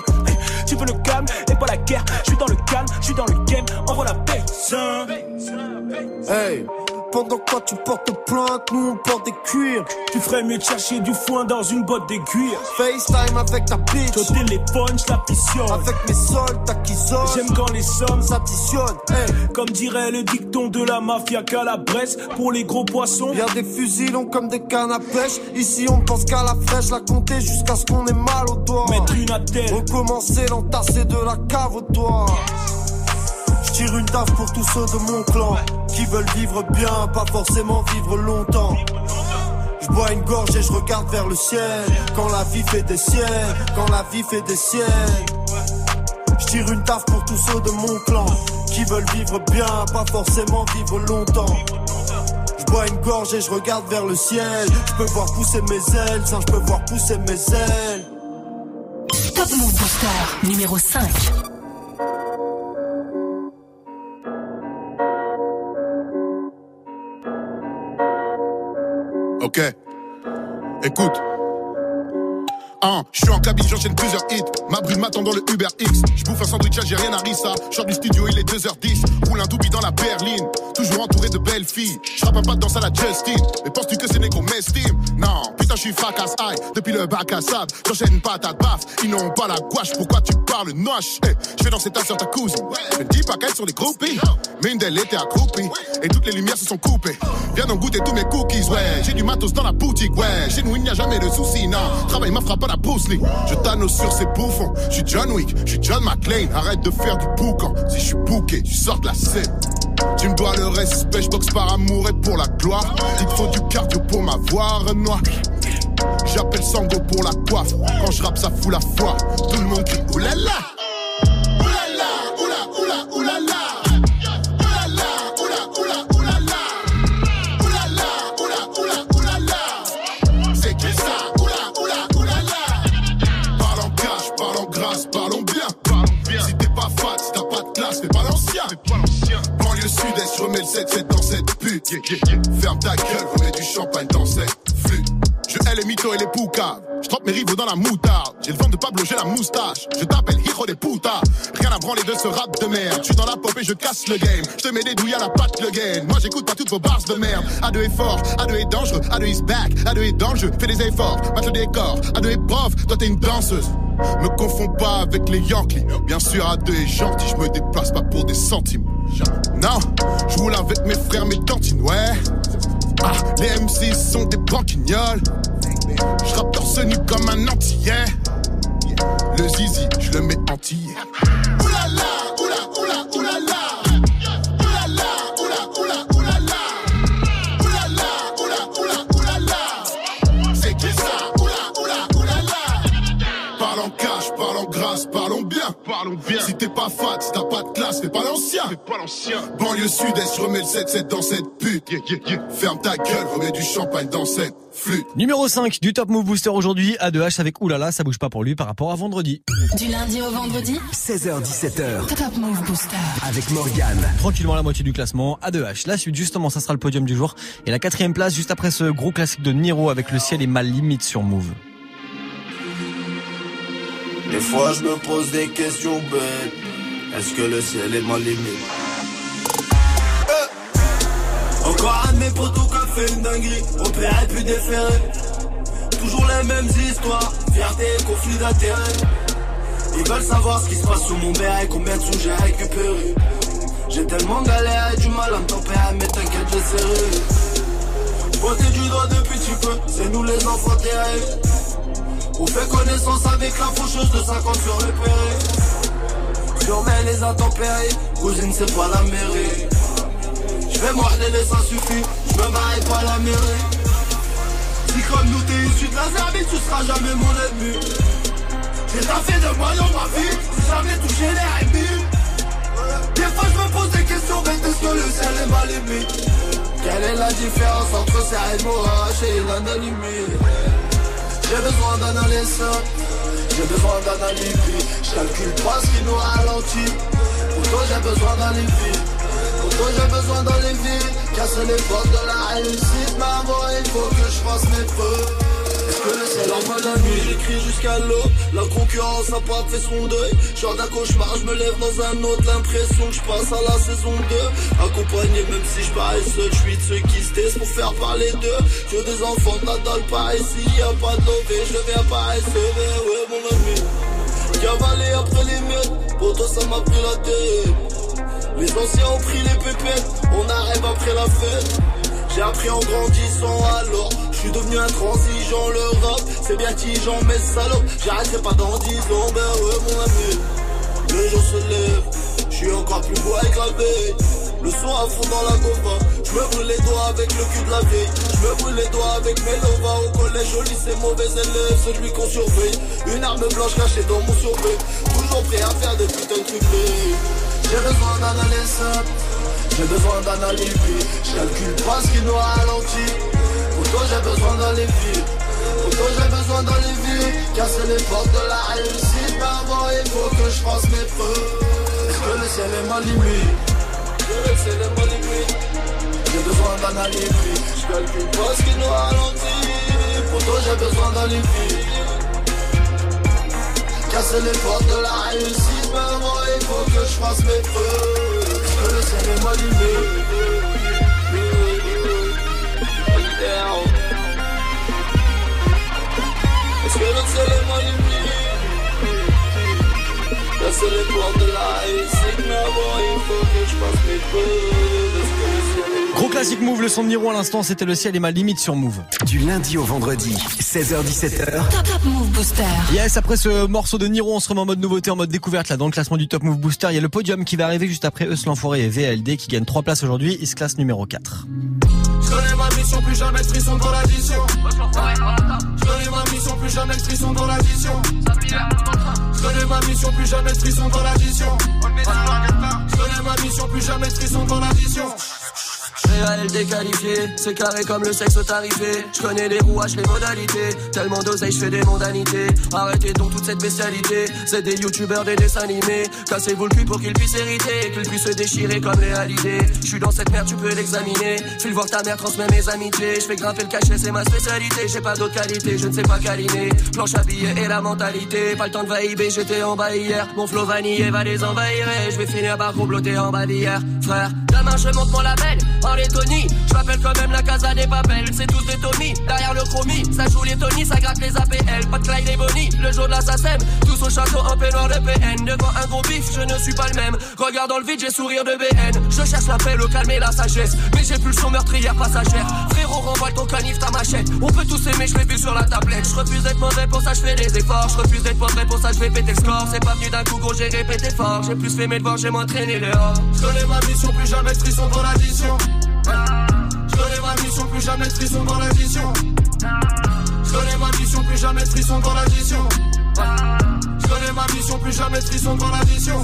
Tu veux le calme et pas la guerre. Je suis dans le calme, je suis dans le game, envoie la paix. Hey, pendant quoi tu portes plainte, nous on porte des cuirs. Tu ferais mieux de chercher du foin dans une botte d'aiguille. FaceTime avec ta bitch. Au téléphone, je la pissionne. Avec mes soldats qui sortent. J'aime quand les sommes s'additionnent. Hey. Comme dirait le dicton de la mafia qu'à la Bresse, pour les gros poissons. Y'a des fusils longs comme des cannes à pêche. Ici on pense qu'à la fraîche, la compter jusqu'à ce qu'on ait mal au doigt. Mettre une attelle. Recommencer, l'entasser de la cave au. Tire une taf pour tous ceux de mon clan qui veulent vivre bien, pas forcément vivre longtemps. Je bois une gorge et je regarde vers le ciel. Quand la vie fait des siennes, quand la vie fait des siennes. Je tire une taf pour tous ceux de mon clan qui veulent vivre bien, pas forcément vivre longtemps. Je bois une gorge et je regarde vers le ciel. Je peux voir pousser mes ailes, sans je peux voir pousser mes ailes. Top Move Booster numéro 5. Ok. Écoute. Hein, je suis en cabine, j'enchaîne plusieurs hits. Ma brune m'attend dans le Uber X. Je bouffe un sandwich algérien à Rissa. Je du studio, il est 2h10. Roule un doubi dans la berline. Toujours entouré de belles filles. Je un pas de danse à la Justine. Mais penses-tu que ces négros m'estiment Non, je suis fracasse aïe. Depuis le bac à sable, j'enchaîne patate baf. Ils n'ont pas la gouache, pourquoi tu parles noche? Hey, Je fais danser ta soeur, ta cousine. Je ne dis pas qu'elles sont des groupies. Mais une d'elles était accroupie. Et toutes les lumières se sont coupées. Viens donc goûter tous mes cookies, ouais. J'ai du matos dans la boutique, ouais. Chez nous, il n'y a jamais de soucis, non. Travail m'a frappé à la Bruce. Je t'annonce sur ces bouffons. Je suis John Wick, je suis John McClane. Arrête de faire du boucan. Si je suis bouqué, tu sors de la scène. Tu me dois le respect, je boxe par amour et pour la gloire. Il faut du cardio pour m'avoir, Renoir. J'appelle Sango pour la coiffe. Quand je rappe, ça fout la foi. Tout le monde oulala. Oulala, oula, oula, oulala. Oulala, oula, oula, oulala. Oulala, oula, oula, oulala. C'est qui ça Oula, oula, oulala. Cash, parle en grâce, parlons bien. Sud-est, je remets le 7-7 dans cette pute. Ferme ta gueule, remets du champagne dans cette flûte. Je hais les mythos et les poucaves. Je trempe mes rivaux dans la moutarde. J'ai le vent de Pablo, j'ai la moustache. Je t'appelle Hijo des putas. Rien à branler de ce rap de merde. Je suis dans la pop et je casse le game. Je te mets des douilles à la patte le gain. Moi j'écoute pas toutes vos bars de merde. A2 est fort, A2 est dangereux, A2 is back, A2 est dans le jeu. Fais des efforts, mate le décor. A2 est prof, toi t'es une danseuse. Me confonds pas avec les Yankees. Bien sûr, A2 est gentil, je me déplace pas pour des centimes. Non, je roule avec mes frères, mes tantines, ouais. Ah, les MC sont des banquignoles. Je rappe torse nu comme un antillais. Le zizi, je le mets entier. Parlons bien. Si t'es pas fat, si t'as pas de classe, fais pas l'ancien. Fais pas l'ancien. Banlieue sud-est, je remets le 7-7 dans cette pute. Ferme ta gueule, remets du champagne dans cette flûte. Numéro 5 du Top Move Booster aujourd'hui, A2H avec Oulala, ça bouge pas pour lui par rapport à vendredi. Du lundi au vendredi 16h17h Top Move Booster. avec Morgane. Tranquillement la moitié du classement, A2H. La suite, justement, ça sera le podium du jour. Et la quatrième place, juste après ce gros classique de Niro avec le ciel est mal limite sur Move. Des fois je me pose des questions bêtes. Est-ce que le ciel est ma limite? Eh Encore un de mes potos qui a fait une dinguerie. Opéré puis déféré. Toujours les mêmes histoires. Fierté, conflit d'intérêt. Ils veulent savoir ce qui se passe sous mon béret. Combien de sous j'ai récupéré. J'ai tellement galéré, du mal à me tempérer. Mais t'inquiète, j'essaierai. Pointer du doigt depuis petit peu. C'est nous les enfants terribles. On fait connaissance avec la faucheuse de 50 sur repéré. Surveille les intempéries, cousine c'est pas la mairie. Je vais morder ça suffit, je me marie pas la mairie. Si comme nous t'es issu de la Serbie, tu seras jamais mon ennemi. J'ai taffé de moi dans ma vie, j'ai jamais touché les RB. Des fois je me pose des questions, mais est-ce que le ciel est ma limite? Quelle est la différence entre ça et Morache et l'anonymie j'ai besoin d'un adolescent, j'ai besoin d'un alibi. Je calcule pas ce qui nous ralentit. Pour toi j'ai besoin d'un alibi. Pour toi j'ai besoin d'un alibi. Casser les portes de la réussite, maman, il faut que je fasse mes preuves. Est-ce que le ciel envoie la nuit, j'écris jusqu'à l'eau. La concurrence a pas fait son deuil. Genre d'un cauchemar, je me lève dans un autre. L'impression que je passe à la saison 2. Accompagné, même si je parais seul, je suis de ceux qui se taisent pour faire parler d'eux. Je veux des enfants de Nadal par ici, y a pas de lové, je viens pas recevoir, ouais, mon ami. Cavaler après les miettes, pour toi ça m'a pris la tête. Les anciens ont pris les pépettes, on arrive après la fête. J'ai appris en grandissant alors Je suis devenu intransigeant le rap C'est bien tigeant mais salope J'arrêterai pas dans 10 ans Ben ouais mon ami. Le jour se lève Je suis encore plus beau avec la veille Le son à fond dans la gova Je me brûle les doigts avec le cul de la vieille Je me brûle les doigts avec mes lovas Au collège au lycée mauvais élève Celui qu'on surveille. Une arme blanche cachée dans mon survêt Toujours prêt à faire des putains de trucs. J'ai besoin adolescent j'ai besoin d'un alibi, je calcule pas ce qui nous ralentit. Toi j'ai besoin d'un alibi, pour toi j'ai besoin d'un alibi. Casser les portes de la réussite, mais avant il faut que je fasse mes preuves. Est-ce que le ciel est ma limite que le ciel est ma limite J'ai besoin d'un alibi, je calcule pas ce qui nous ralentit. Pour toi j'ai besoin d'un alibi. Casser les portes de la réussite, mais avant il faut que je fasse mes preuves. Est-ce que le ciel est ma Est-ce est ma Casser les portes de la réussite, mais avant il faut que je fasse mes. Classique Move, le son de Niro à l'instant, c'était le ciel et ma limite sur Move. Du lundi au vendredi, 16h17h. Top, Top Move Booster. Yes, après ce morceau de Niro, on se remet en mode nouveauté, en mode découverte là dans le classement du Top Move Booster. Il y a le podium qui va arriver juste après Eus l'Enfoiré et VLD qui gagnent 3 places aujourd'hui. Ils se classent numéro 4. Je connais ma mission, plus jamais de dans l'addition. Je connais ma mission, plus jamais de dans l'addition. Je connais ma mission, plus jamais de dans l'addition. Je connais ma mission, plus jamais de dans l'addition. Réel déqualifié, c'est carré comme le sexe tarifé. Je connais les rouages, les modalités. Tellement d'oseille, je fais des mondanités. Arrêtez donc toute cette bestialité. C'est des youtubeurs, des dessins animés. Cassez-vous le cul pour qu'ils puissent hériter. Qu'ils puissent se déchirer comme les halidés. Je suis dans cette merde, tu peux l'examiner. File voir ta mère, transmets mes amitiés. Je fais grimper le cachet, c'est ma spécialité. J'ai pas d'autre qualité, je ne sais pas câliner. Planche à billets et la mentalité. Pas le temps de vaïber, j'étais en bas hier. Mon flow vanillé va les envahir. Je vais finir par comploter en bas d'hier. Frère, demain je monte mon label. En Lettonie, je m'appelle quand même la casa des papels. C'est tous des Tommy. Derrière le monochromie. Ça joue les Tony, ça gratte les APL. Pas de Clyde et Bonnie, le jour de la SACEM. Tous au château, un peignoir de PN. Devant un gros bif, je ne suis pas le même. Regarde dans le vide, j'ai sourire de BN. Je cherche la paix, le calme et la sagesse. Mais j'ai plus son meurtrière passagère. Frérot, renvoie ton canif, ta machette. On peut tous aimer, je l'ai vu sur la tablette. Je refuse d'être mauvais, pour ça je fais des efforts. Je refuse d'être mauvais, pour ça je vais péter le score. C'est pas venu d'un coup, gros, j'ai répété fort. J'ai plus fait mes devoirs, j'ai m'entraîné dehors. Je connais ma mission, plus jamais de frisson dans l'addition. Je connais ma mission, plus jamais de frisson dans l'addition. Je connais ma mission, plus jamais de frisson dans l'addition. Je connais ma mission, plus jamais de frisson dans l'addition.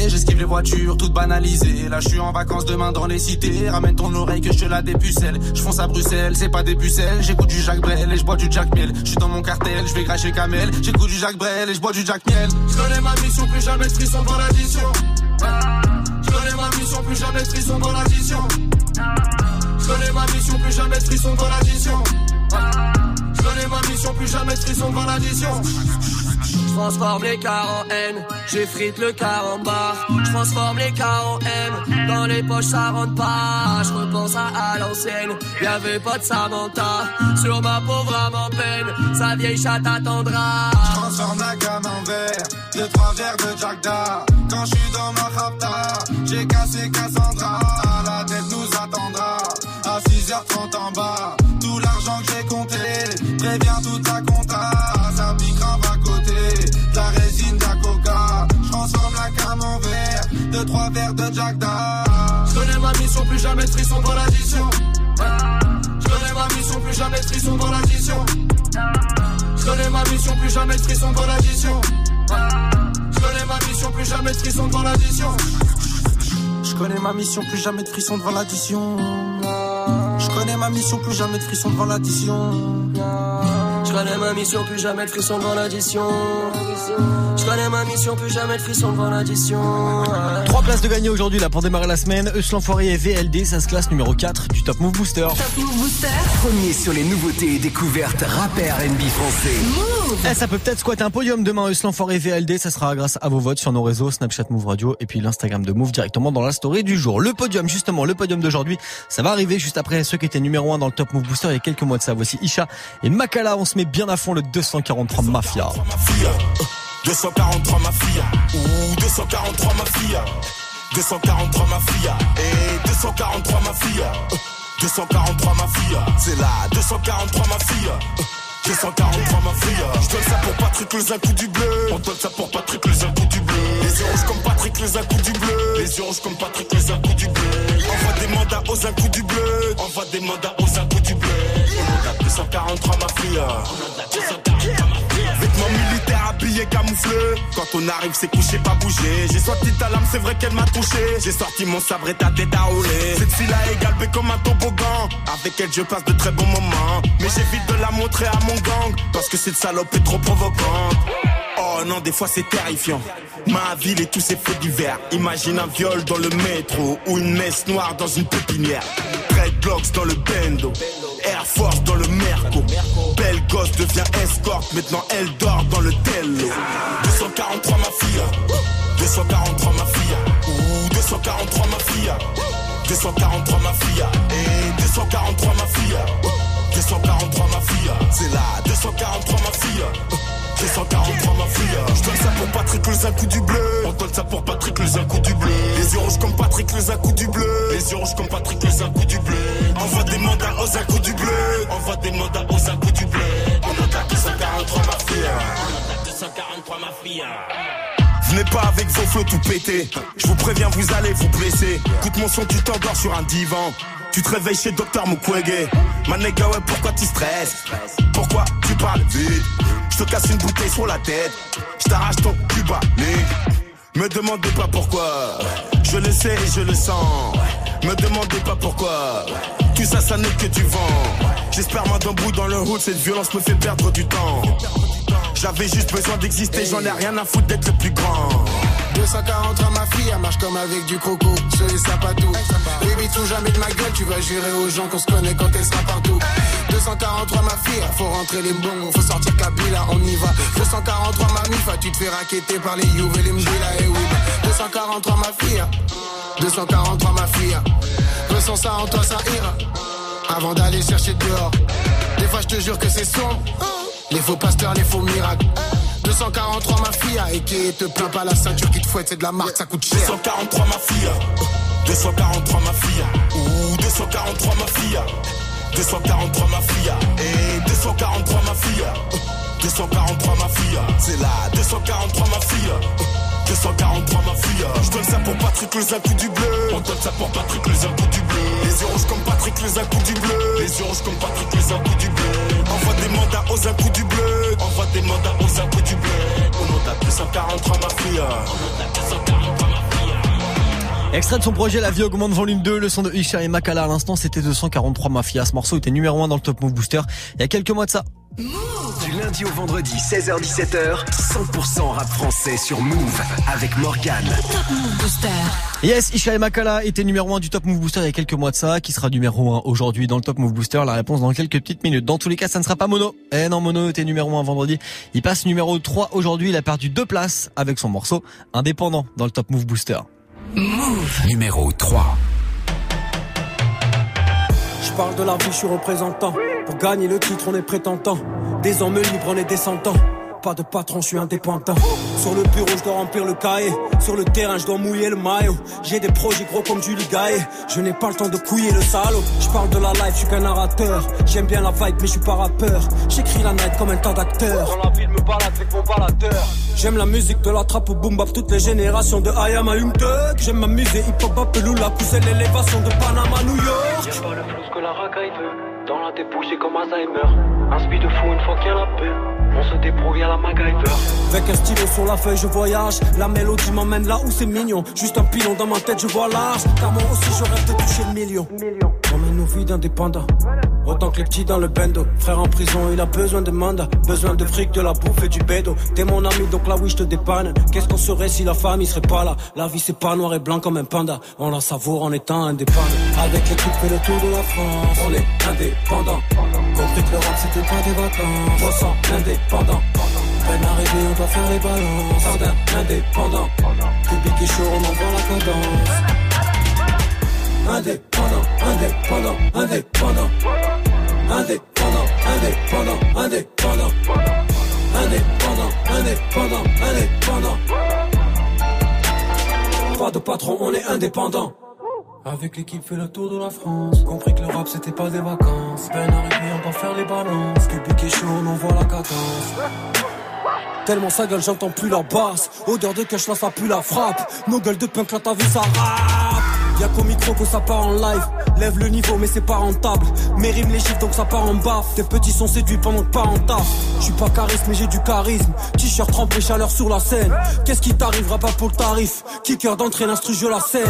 J'esquive les voitures toutes banalisées. Là, je suis en vacances demain dans les cités. Ramène ton oreille que je te la dépucelle. Je fonce à Bruxelles, c'est pas des pucelles. J'écoute du Jacques Brel et je bois du Jack Miel. Je suis dans mon cartel, je vais cracher Kamel. J'écoute du Jacques Brel et je bois du Jack Miel. Je connais ma mission, plus jamais de frisson dans l'addition. Je connais ma mission, plus jamais de frisson dans l'addition. Je connais ma mission, plus jamais de frisson dans l'addition. Je ma mission, plus jamais de frisson dans l'addition. Je transforme les cars en haine, j'effrite le car en bar. Je transforme les cars en haine, dans les poches ça rentre pas. Je repense à, à l'ancienne, y'avait pas de Samantha. Sur ma pauvre âme en peine, sa vieille chatte attendra. Je transforme la gamme en verre, deux trois verres de Jack Da. Quand je suis dans ma rapta, j'ai cassé Cassandra. La tête nous attendra, à 6h30 en bas. Tout l'argent que j'ai compté, préviens toute ta compta. Trois verres de Jack. Je connais ma mission, plus jamais de frisson dans l'addition. Je connais ma mission, plus jamais de frisson dans l'addition. Je connais ma mission, plus jamais de frisson l'addition. Je connais ma mission, plus jamais de. Je connais ma mission, plus jamais de frisson devant l'addition. Je connais ma mission, plus jamais de frisson devant l'addition. Je connais ma mission, plus jamais de frisson devant l'addition. Je connais ma mission, plus jamais de frisson devant l'addition. Ouais. Trois places de gagner aujourd'hui là pour démarrer la semaine. Eus l'enfoiré et VLD, ça se classe numéro 4 du Top Move Booster. Top Move Booster. Premier sur les nouveautés et découvertes rappeurs NB français. Move. Eh, ça peut peut-être squatter un podium demain, Eus l'enfoiré et VLD. Ça sera grâce à vos votes sur nos réseaux Snapchat Move Radio et puis l'Instagram de Move directement dans la story du jour. Le podium, justement, le podium d'aujourd'hui, ça va arriver juste après ceux qui étaient numéro 1 dans le Top Move Booster il y a quelques mois de ça. Voici Isha et Makala. On se met bien à fond le 243 Mafia. 243 ma fille, ouh 243 ma fille, 243 ma fille, et 243 ma fille, 243 ma fille, c'est là, 243 ma fille. 243 ma fille Je donne ça pour Patrick les un coup du bleu. On donne ça pour Patrick les un coup du bleu. Les yeux rouges comme Patrick les un coup du bleu. Les yeux rouges comme Patrick les un coup du bleu. Envoie des mandats aux un coup du bleu. Envoie des mandats aux un coup du bleu 243 ma fille On a 243 ma fille. Vêtements militaires habillés camouflés Quand on arrive c'est couché pas bouger J'ai sorti ta lame c'est vrai qu'elle m'a touché. J'ai sorti mon sabre et ta tête à rouler. Cette fille a égalé comme un toboggan. Avec elle je passe de très bons moments. Mais j'évite de la montrer à mon gang. Parce que cette salope est trop provocante Oh non, des fois c'est terrifiant. Ma ville et tous ses faits divers. Imagine un viol dans le métro ou une messe noire dans une pépinière. Dreadlocks dans le bendo. Air Force dans le Merco. Belle gosse devient escorte, maintenant elle dort dans le tello. 243 ma fille. 243 ma fille. Ouh, 243 ma fille. 243 ma fille. Et 243 ma fille. 243 ma fille. C'est là, 243 ma fille. 243 ma fille Je donne ça pour Patrick les un coup du bleu On donne ça pour Patrick les un coup du bleu Les yeux rouges comme Patrick les un coup du bleu Les yeux rouges comme Patrick les un coup du bleu Envoie des mandats aux un du bleu Envoie des mandats aux un coup du bleu On a 243 ma fille On a 243 ma Venez pas avec vos flots tout pétés. Je vous préviens, vous allez vous blesser. Écoute mon son, tu t'endors sur un divan. Tu te réveilles chez Docteur Mukwege. Ma nigga, ouais, pourquoi tu stresses? Pourquoi tu parles vite? Je te casse une bouteille sur la tête. Je t'arrache ton cuba, Me demandez pas pourquoi. Je le sais et je le sens. Me demandez pas pourquoi. Tout ça, ça n'est que du vent. J'espère moi d'un bout dans le hood, cette violence me fait perdre du temps. J'avais juste besoin d'exister, j'en ai rien à foutre d'être le plus grand. 243 ma fille, elle marche comme avec du croco. Ce les tout. Baby, tout jamais de ma gueule, tu vas jurer aux gens qu'on se connaît quand elle sera partout. 243 ma fille, faut rentrer les bons, faut sortir Kabila, on y va. 243 ma mifa, tu te fais raqueter par les You et les Mbila et oui. 243 ma fille, 243 ma fille. Ressens ça en toi, ça ira. Avant d'aller chercher dehors. Des fois, je te jure que c'est sombre. Les faux pasteurs, les faux miracles. 243 ma fille, et qui te plaint pas la ceinture qui te fouette, c'est de la marque, ça coûte cher. 243 ma fille, 243 ma fille, ou 243 ma fille, 243 ma fille, et 243 ma fille, 243 ma fille, c'est là, 243 ma fille. 243 ma fille Je donne ça pour Patrick les coup du bleu On donne ça pour Patrick les coup du bleu Les yeux rouges comme Patrick les coup du bleu Les yeux rouges comme Patrick les coup du bleu Envoie des mandats aux impôts du bleu. Envoie des mandats aux impôts du bleu. On monte à 243 ma fille On monte à 243 ma fille Extrait de son projet La vie augmente volume 2, le son de Isha et Makala. À l'instant c'était 243 Mafia. Ce morceau était numéro 1 dans le Top Move Booster il y a quelques mois de ça. Du lundi au vendredi 16h17h, 100% rap français sur Move avec Morgan. Top Move Booster. Yes, Isha et Makala était numéro 1 du Top Move Booster il y a quelques mois de ça, qui sera numéro 1 aujourd'hui dans le Top Move Booster. La réponse dans quelques petites minutes. Dans tous les cas, ça ne sera pas Mono. Eh non, Mono était numéro 1 vendredi. Il passe numéro 3 aujourd'hui. Il a perdu deux places avec son morceau indépendant dans le Top Move Booster. Move. Numéro 3. Je parle de la vie, je suis représentant. Pour gagner le titre, on est prétentant. Des hommes libres, on est descendants. Pas de patron, je suis indépendant. Sur le bureau, je dois remplir le cahier. Sur le terrain, je dois mouiller le maillot. J'ai des projets gros comme Julie Gaillet. Je n'ai pas le temps de couiller le salaud. Je parle de la life, je suis qu'un narrateur. J'aime bien la vibe, mais je suis pas rappeur. J'écris la night comme un tas d'acteurs. Dans la ville, me balade avec mon baladeur. J'aime la musique de la trappe au boom bap, toutes les générations de I am a Young Thug. J'aime m'amuser, hip hop, bap, la pousser l'élévation de Panama, New York. Y'a pas le flou que la racaille veut. Dans la débouche, comme Alzheimer. Un speed de fou une fois qu'il y a la paix. On se débrouille à la MacGyver. Avec un stylo sur la feuille, je voyage. La mélodie m'emmène là où c'est mignon. Juste un pilon dans ma tête, je vois large. Car moi aussi, je rêve de toucher le million. On nos vies d'indépendants. Autant que les petits dans le bendo. Frère en prison, il a besoin de mandat. Besoin de fric, de la bouffe et du bédo. T'es mon ami, donc là oui, je te dépanne. Qu'est-ce qu'on serait si la famille serait pas là? La vie, c'est pas noir et blanc comme un panda. On la savoure en étant indépendant. Avec l'équipe, fait le tour de la France. On est indépendant. Compris que le rap, c'était pas des vacances. Ressent indépendant. Peine arrivée, on doit faire les balances. Jardin indépendant. Public est chaud, on envoie la cadence. Indépendant, indépendant, indépendant. Indépendant, indépendant, indépendant. Indépendant, indépendant, indépendant. Pas de patron, on est indépendant. Avec l'équipe fait le tour de la France. Compris que le rap c'était pas des vacances. Peine arrivée on doit faire les balances. Public est chaud on envoie la cadence. Tellement sa gueule j'entends plus la basse. Odeur de cash là ça pue la frappe. Nos gueules de punk là t'as vu ça Y'a qu'au micro que ça part en live. Lève le niveau mais c'est pas rentable. Mes rimes les chiffres donc ça part en baffe. Tes petits sont séduits pendant que pas en taf Je suis pas charisme mais j'ai du charisme. T-shirt trempé chaleur sur la scène. Qu'est-ce qui t'arrivera pas pour le tarif? Kicker d'entrée l'instru je la saigne.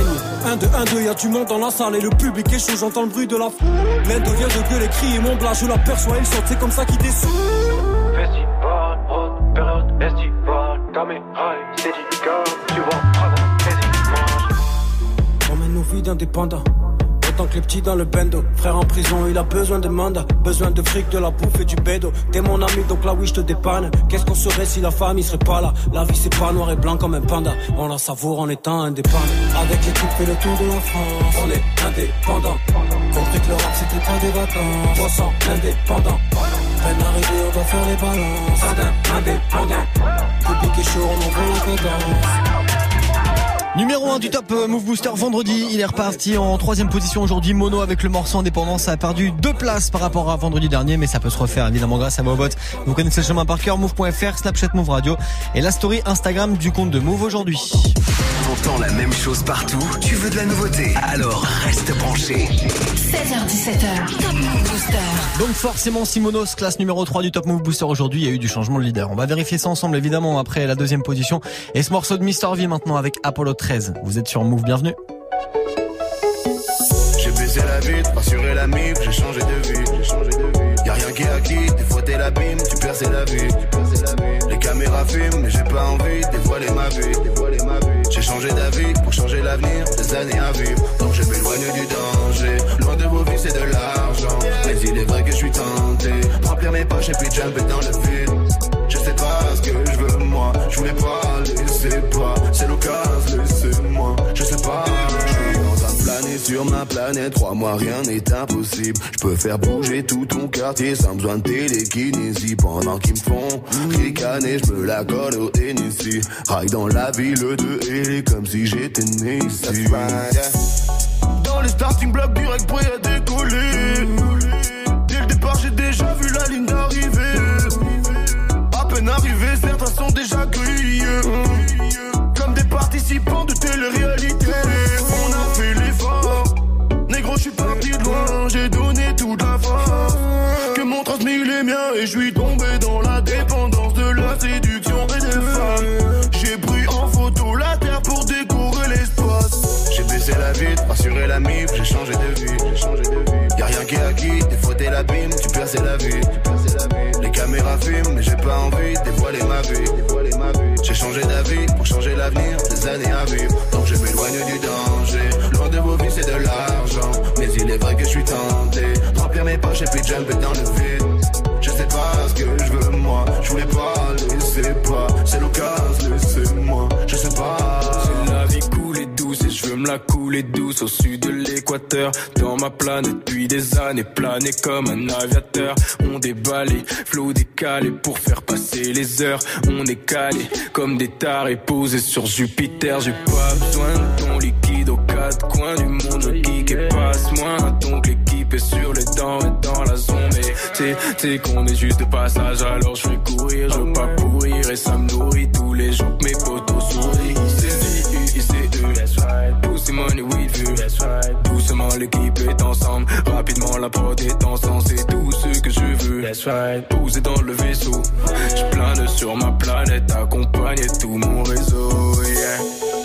1 2 1 2 y'a du monde dans la salle et le public est chaud. J'entends le bruit de la foule L'Inde vient de gueuler crier mon blas je l'aperçois il saute c'est comme ça qu'il haute période et tu vois, On d'indépendants. Autant que les petits dans le bendo. Frère en prison, il a besoin de mandat. Besoin de fric, de la bouffe et du bédo. T'es mon ami, donc là oui, je te dépanne. Qu'est-ce qu'on serait si la famille serait pas là? La vie, c'est pas noir et blanc comme un panda. On la savoure en étant indépendant. Avec l'équipe, fait le tour de la France. On est indépendant. Compris que le rap, c'était pas des vacances. Ressent indépendant. Peine arrivée, on doit faire les balances. Indépendant. Public est chaud, on envoie la cadence. Numéro 1 du top euh, Move Booster vendredi, il est reparti en troisième position aujourd'hui. Mono avec le morceau indépendant, ça a perdu deux places par rapport à vendredi dernier, mais ça peut se refaire évidemment grâce à vos votes. Vous connaissez le chemin par cœur, move.fr, Snapchat Move Radio et la story Instagram du compte de Move aujourd'hui. T'entends la même chose partout? Tu veux de la nouveauté? Alors reste branché. 16h17h. Top Move Booster. Donc forcément Simono se classe numéro 3 du Top Move Booster aujourd'hui, il y a eu du changement de leader. On va vérifier ça ensemble évidemment après la deuxième position. Et ce morceau de Mister V maintenant avec Apollo 13. Vous êtes sur Move, bienvenue. J'ai baissé la vitre, rassuré la mif, j'ai changé de vie, j'ai changé de vie. l'abîme, tu perçais la vie. Les caméras filment, mais j'ai pas envie de dévoiler ma vie. J'ai changé d'avis pour changer l'avenir, des années à vivre. Donc je m'éloigne du danger. Loin de vos vies, c'est de l'argent. Mais il est vrai que je suis tenté. Remplir mes poches et puis jumper dans le vide. Je sais pas ce que je veux moi. Je voulais pas laisser pas. C'est l'occasion, laissez-moi. Sur ma planète. Crois-moi, rien n'est impossible. Je peux faire bouger tout ton quartier sans besoin de télékinésie. Pendant qu'ils me font ricaner, je me la colle au Hennessy. Raille dans la ville de Hélé comme si j'étais né ici. Dans les starting blocks, direct prêt à décoller. Des années à vivre. Donc je m'éloigne du danger. Loin de vos vies, c'est de l'argent. Mais il est vrai que je suis tenté. Remplir mes poches et puis jumper couler douce au sud de l'équateur. Dans ma planète depuis des années, planer comme un aviateur. On déballe, flot décalé pour faire passer les heures. On est calé comme des tarés posés sur Jupiter. J'ai pas besoin de ton liquide aux quatre coins du monde. Je geek et passe moins. Donc l'équipe est sur les dents et dans la zone. Mais t'sais, t'sais qu'on est juste de passage. Alors je vais courir, je veux pas pourrir. Et ça me nourrit tous les jours que mes potos sourient. C'est lui, c'est eux. Money. Doucement l'équipe est ensemble. Rapidement la prod est ensemble. C'est tout ce que je veux. Poser dans le vaisseau. Je plane sur ma planète. Accompagner tout mon réseau. Yeah.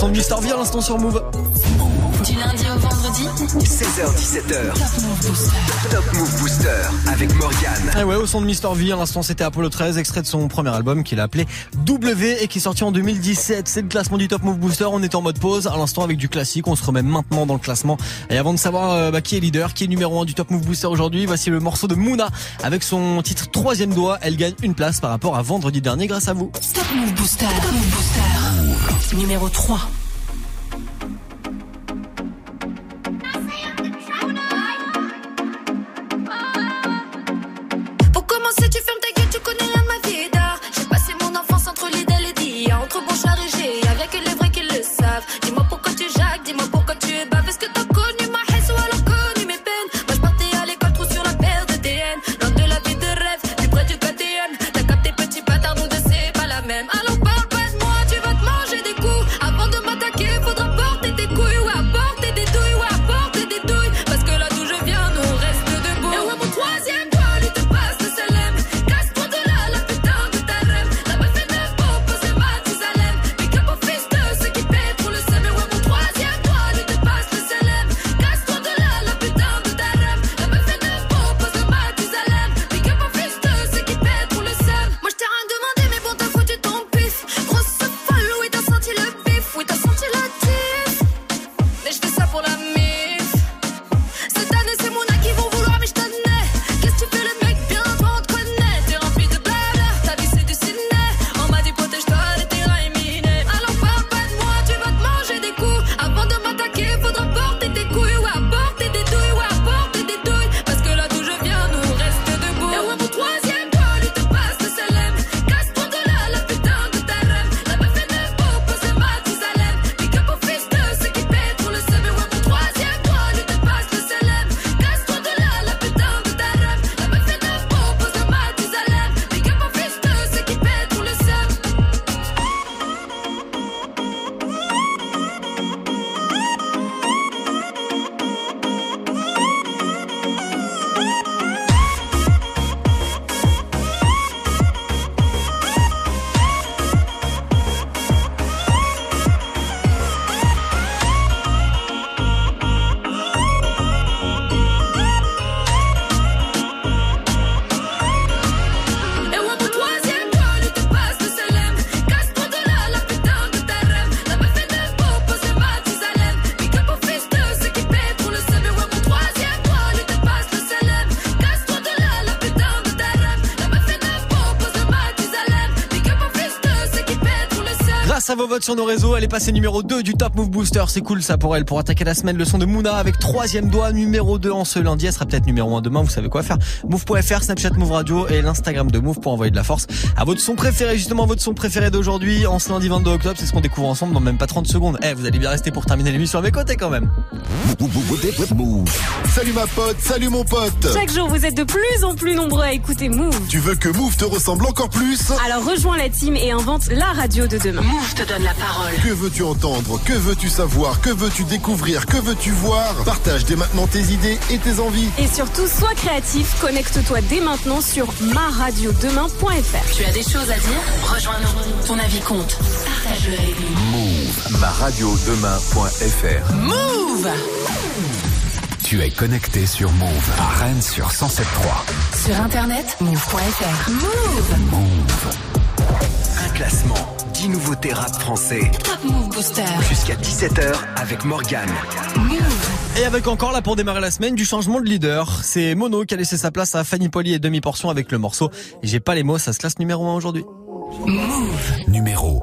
Son de Mister V à l'instant sur Move. Du lundi au vendredi 16h17h. Top Move Booster avec Morgane. Eh ouais, au son de Mister V, à l'instant c'était Apollo 13, extrait de son premier album qu'il a appelé W et qui est sorti en 2017. C'est le classement du Top Move Booster. On est en mode pause, à l'instant avec du classique. On se remet maintenant dans le classement. Et avant de savoir euh, bah, qui est leader, qui est numéro 1 du Top Move Booster aujourd'hui, voici le morceau de Mouna avec son titre troisième doigt. Elle gagne une place par rapport à vendredi dernier grâce à vous. Top Move Booster. Top Move Booster. Numéro 3. Pour commencer, tu fermes ta gueule, tu connais rien de ma vie. J'ai passé mon enfance entre l'idée et l'IA. Entre Bonchard et G, à vos votes sur nos réseaux. Elle est passée numéro 2 du Top Move Booster. C'est cool ça pour elle. Pour attaquer la semaine, le son de Mouna avec troisième doigt numéro 2 en ce lundi. Elle sera peut-être numéro 1 demain. Vous savez quoi faire. Move.fr, Snapchat Move Radio et l'Instagram de Move pour envoyer de la force à votre son préféré. Justement, votre son préféré d'aujourd'hui en ce lundi 22 octobre. C'est ce qu'on découvre ensemble dans même pas 30 secondes. Eh, vous allez bien rester pour terminer l'émission à mes côtés quand même. Salut ma pote, salut mon pote. Chaque jour, vous êtes de plus en plus nombreux à écouter Move. Tu veux que Move te ressemble encore plus? Alors rejoins la team et invente la radio de demain. Move te donne la parole. Que veux-tu entendre? Que veux-tu savoir? Que veux-tu découvrir? Que veux-tu voir? Partage dès maintenant tes idées et tes envies. Et surtout, sois créatif. Connecte-toi dès maintenant sur maradiodemain.fr. Tu as des choses à dire? Rejoins-nous. Ton avis compte. Partage-le avec nous. Move, ma radio demain.fr. Move Tu es connecté sur Move à Rennes sur 107.3. Sur internet, move.fr. Move Move. Un classement, 10 nouveautés rap français. Top Move Booster. Jusqu'à 17h avec Morgane. Et avec encore là pour démarrer la semaine du changement de leader. C'est Mono qui a laissé sa place à Fanny Poli et Demi Portion avec le morceau. J'ai pas les mots, ça se classe numéro 1 aujourd'hui. Move. Numéro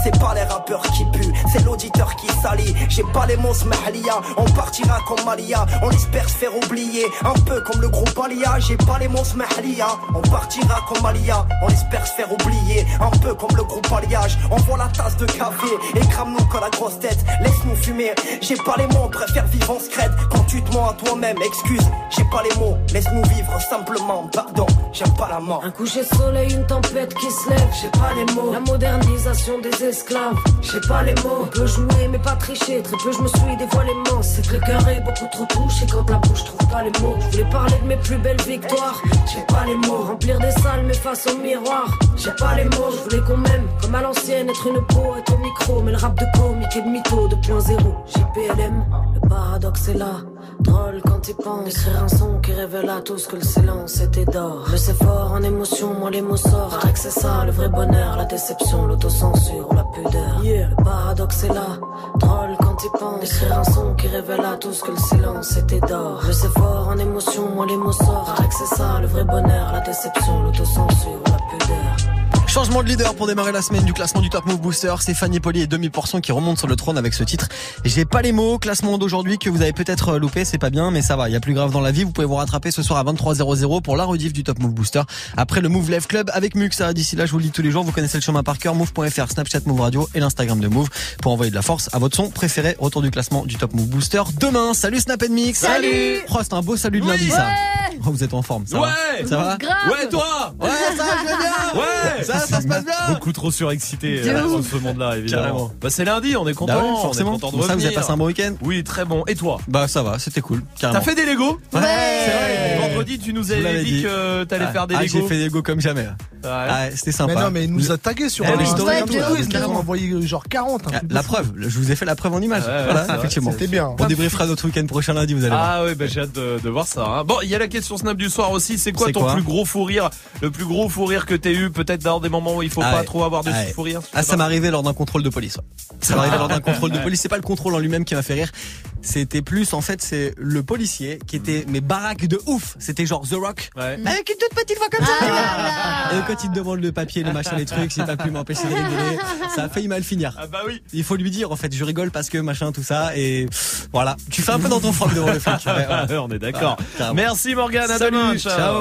C'est pas les rappeurs qui puent, c'est l'auditeur qui salit. J'ai pas les mots smahlia, on partira comme Malia. On espère se faire oublier, un peu comme le groupe Alia. J'ai pas les mots smahlia, on partira comme Malia. On espère se faire oublier, un peu comme le groupe Alliage. On la tasse de café et crame-nous comme la grosse tête. Laisse-nous fumer, j'ai pas les mots, on préfère vivre en secrète. Quand tu te mens à toi-même, excuse, j'ai pas les mots. Laisse-nous vivre simplement, pardon, j'aime pas la mort. Un coucher de soleil, une tempête qui se lève, j'ai pas les mots. La modernisation des j'ai pas les mots. On peut jouer mais pas tricher, très peu je me suis dévoilé immense. C'est que le cœur est beaucoup trop touché quand la bouche trouve pas les mots. Je voulais parler de mes plus belles victoires, j'ai pas les mots. Remplir des salles mais face au miroir, j'ai pas les mots. Je voulais qu'on m'aime comme à l'ancienne, être une peau, être au micro. Mais le rap de comique et de mytho 2.0, JPLM, le paradoxe est là. Drôle quand il pense. Écrire un son qui révèle à tous que le silence était d'or. Je sais fort en émotion, moi les mots sortent. Que c'est ça le vrai bonheur, la déception, l'autocensure la pudeur. Le paradoxe est là, drôle quand il pense. Écrire un son qui révèle à tous que le silence était d'or. Je sais fort en émotion, moi les mots sortent. Que c'est ça le vrai bonheur, la déception, l'autocensure la pudeur Changement de leader pour démarrer la semaine du classement du Top Move Booster. C'est Fanny Poli et demi portion qui remontent sur le trône avec ce titre. J'ai pas les mots. Classement d'aujourd'hui que vous avez peut-être loupé. C'est pas bien, mais ça va. Il y a plus grave dans la vie. Vous pouvez vous rattraper ce soir à 23h00 pour la rediff du Top Move Booster. Après le Move Live Club avec Muxa. D'ici là, je vous le dis tous les jours. Vous connaissez le chemin par cœur. Move.fr, Snapchat Move Radio et l'Instagram de Move pour envoyer de la force à votre son préféré. Retour du classement du Top Move Booster demain. Salut Snap Mix. Salut. Oh, c'est un beau salut de lundi, ça. Oh, vous êtes en forme. Ça ouais. Va ça va Grave. Ouais, toi. Ouais, ça va, je vais bien. Ouais. Ça, ça se passe bien. Beaucoup trop surexcité De euh, dans ce monde-là, évidemment. Carrément. Bah, c'est lundi, on est content. Bah ouais, forcément. On est content de Bon, ça, vous avez passé un bon week-end Oui, très bon. Et toi? Bah ça va, c'était cool. T'as fait des Lego? Ouais. C'est vrai. Vendredi, tu nous avais dit, dit. que t'allais Ah, faire des ah, Lego. J'ai fait des Lego comme jamais. Ouais. Ah, c'était sympa. Mais non, mais il nous a tagué sur les stories, il nous a envoyé genre 40. un Ah, La preuve, je vous ai fait la preuve en image. Voilà, effectivement. C'était bien. On débriefera notre week-end prochain lundi, vous allez voir. Ah ouais, bah, j'ai hâte de, de voir ça. hein. Bon, il y a la question Snap du soir aussi. C'est quoi ton quoi plus gros fou rire? Le plus gros fou rire que t'aies eu peut-être dans, des moments où il faut Ah pas ouais. trop avoir de Ah fou rire Ah, ça m'est arrivé lors d'un contrôle de police. ouais. Ça m'est arrivé lors d'un contrôle de police. C'est pas le contrôle en lui-même qui m'a fait rire. C'était plus, en fait, c'est le policier qui était, mais baraque de ouf. C'était genre The Rock. Ouais. Avec une toute petite voix comme ça. vois. Et quand il te demande le papier, les machins, les trucs, j'ai pas pu m'empêcher de rigoler. Ça a failli mal finir. Ah bah oui. Il faut lui dire, en fait, je rigole parce que machin, tout ça. Et voilà. Tu fais un peu dans ton froc devant le flic. [LAUGHS] Ouais. On est d'accord. Merci Morgane, à Salut, demain. ciao.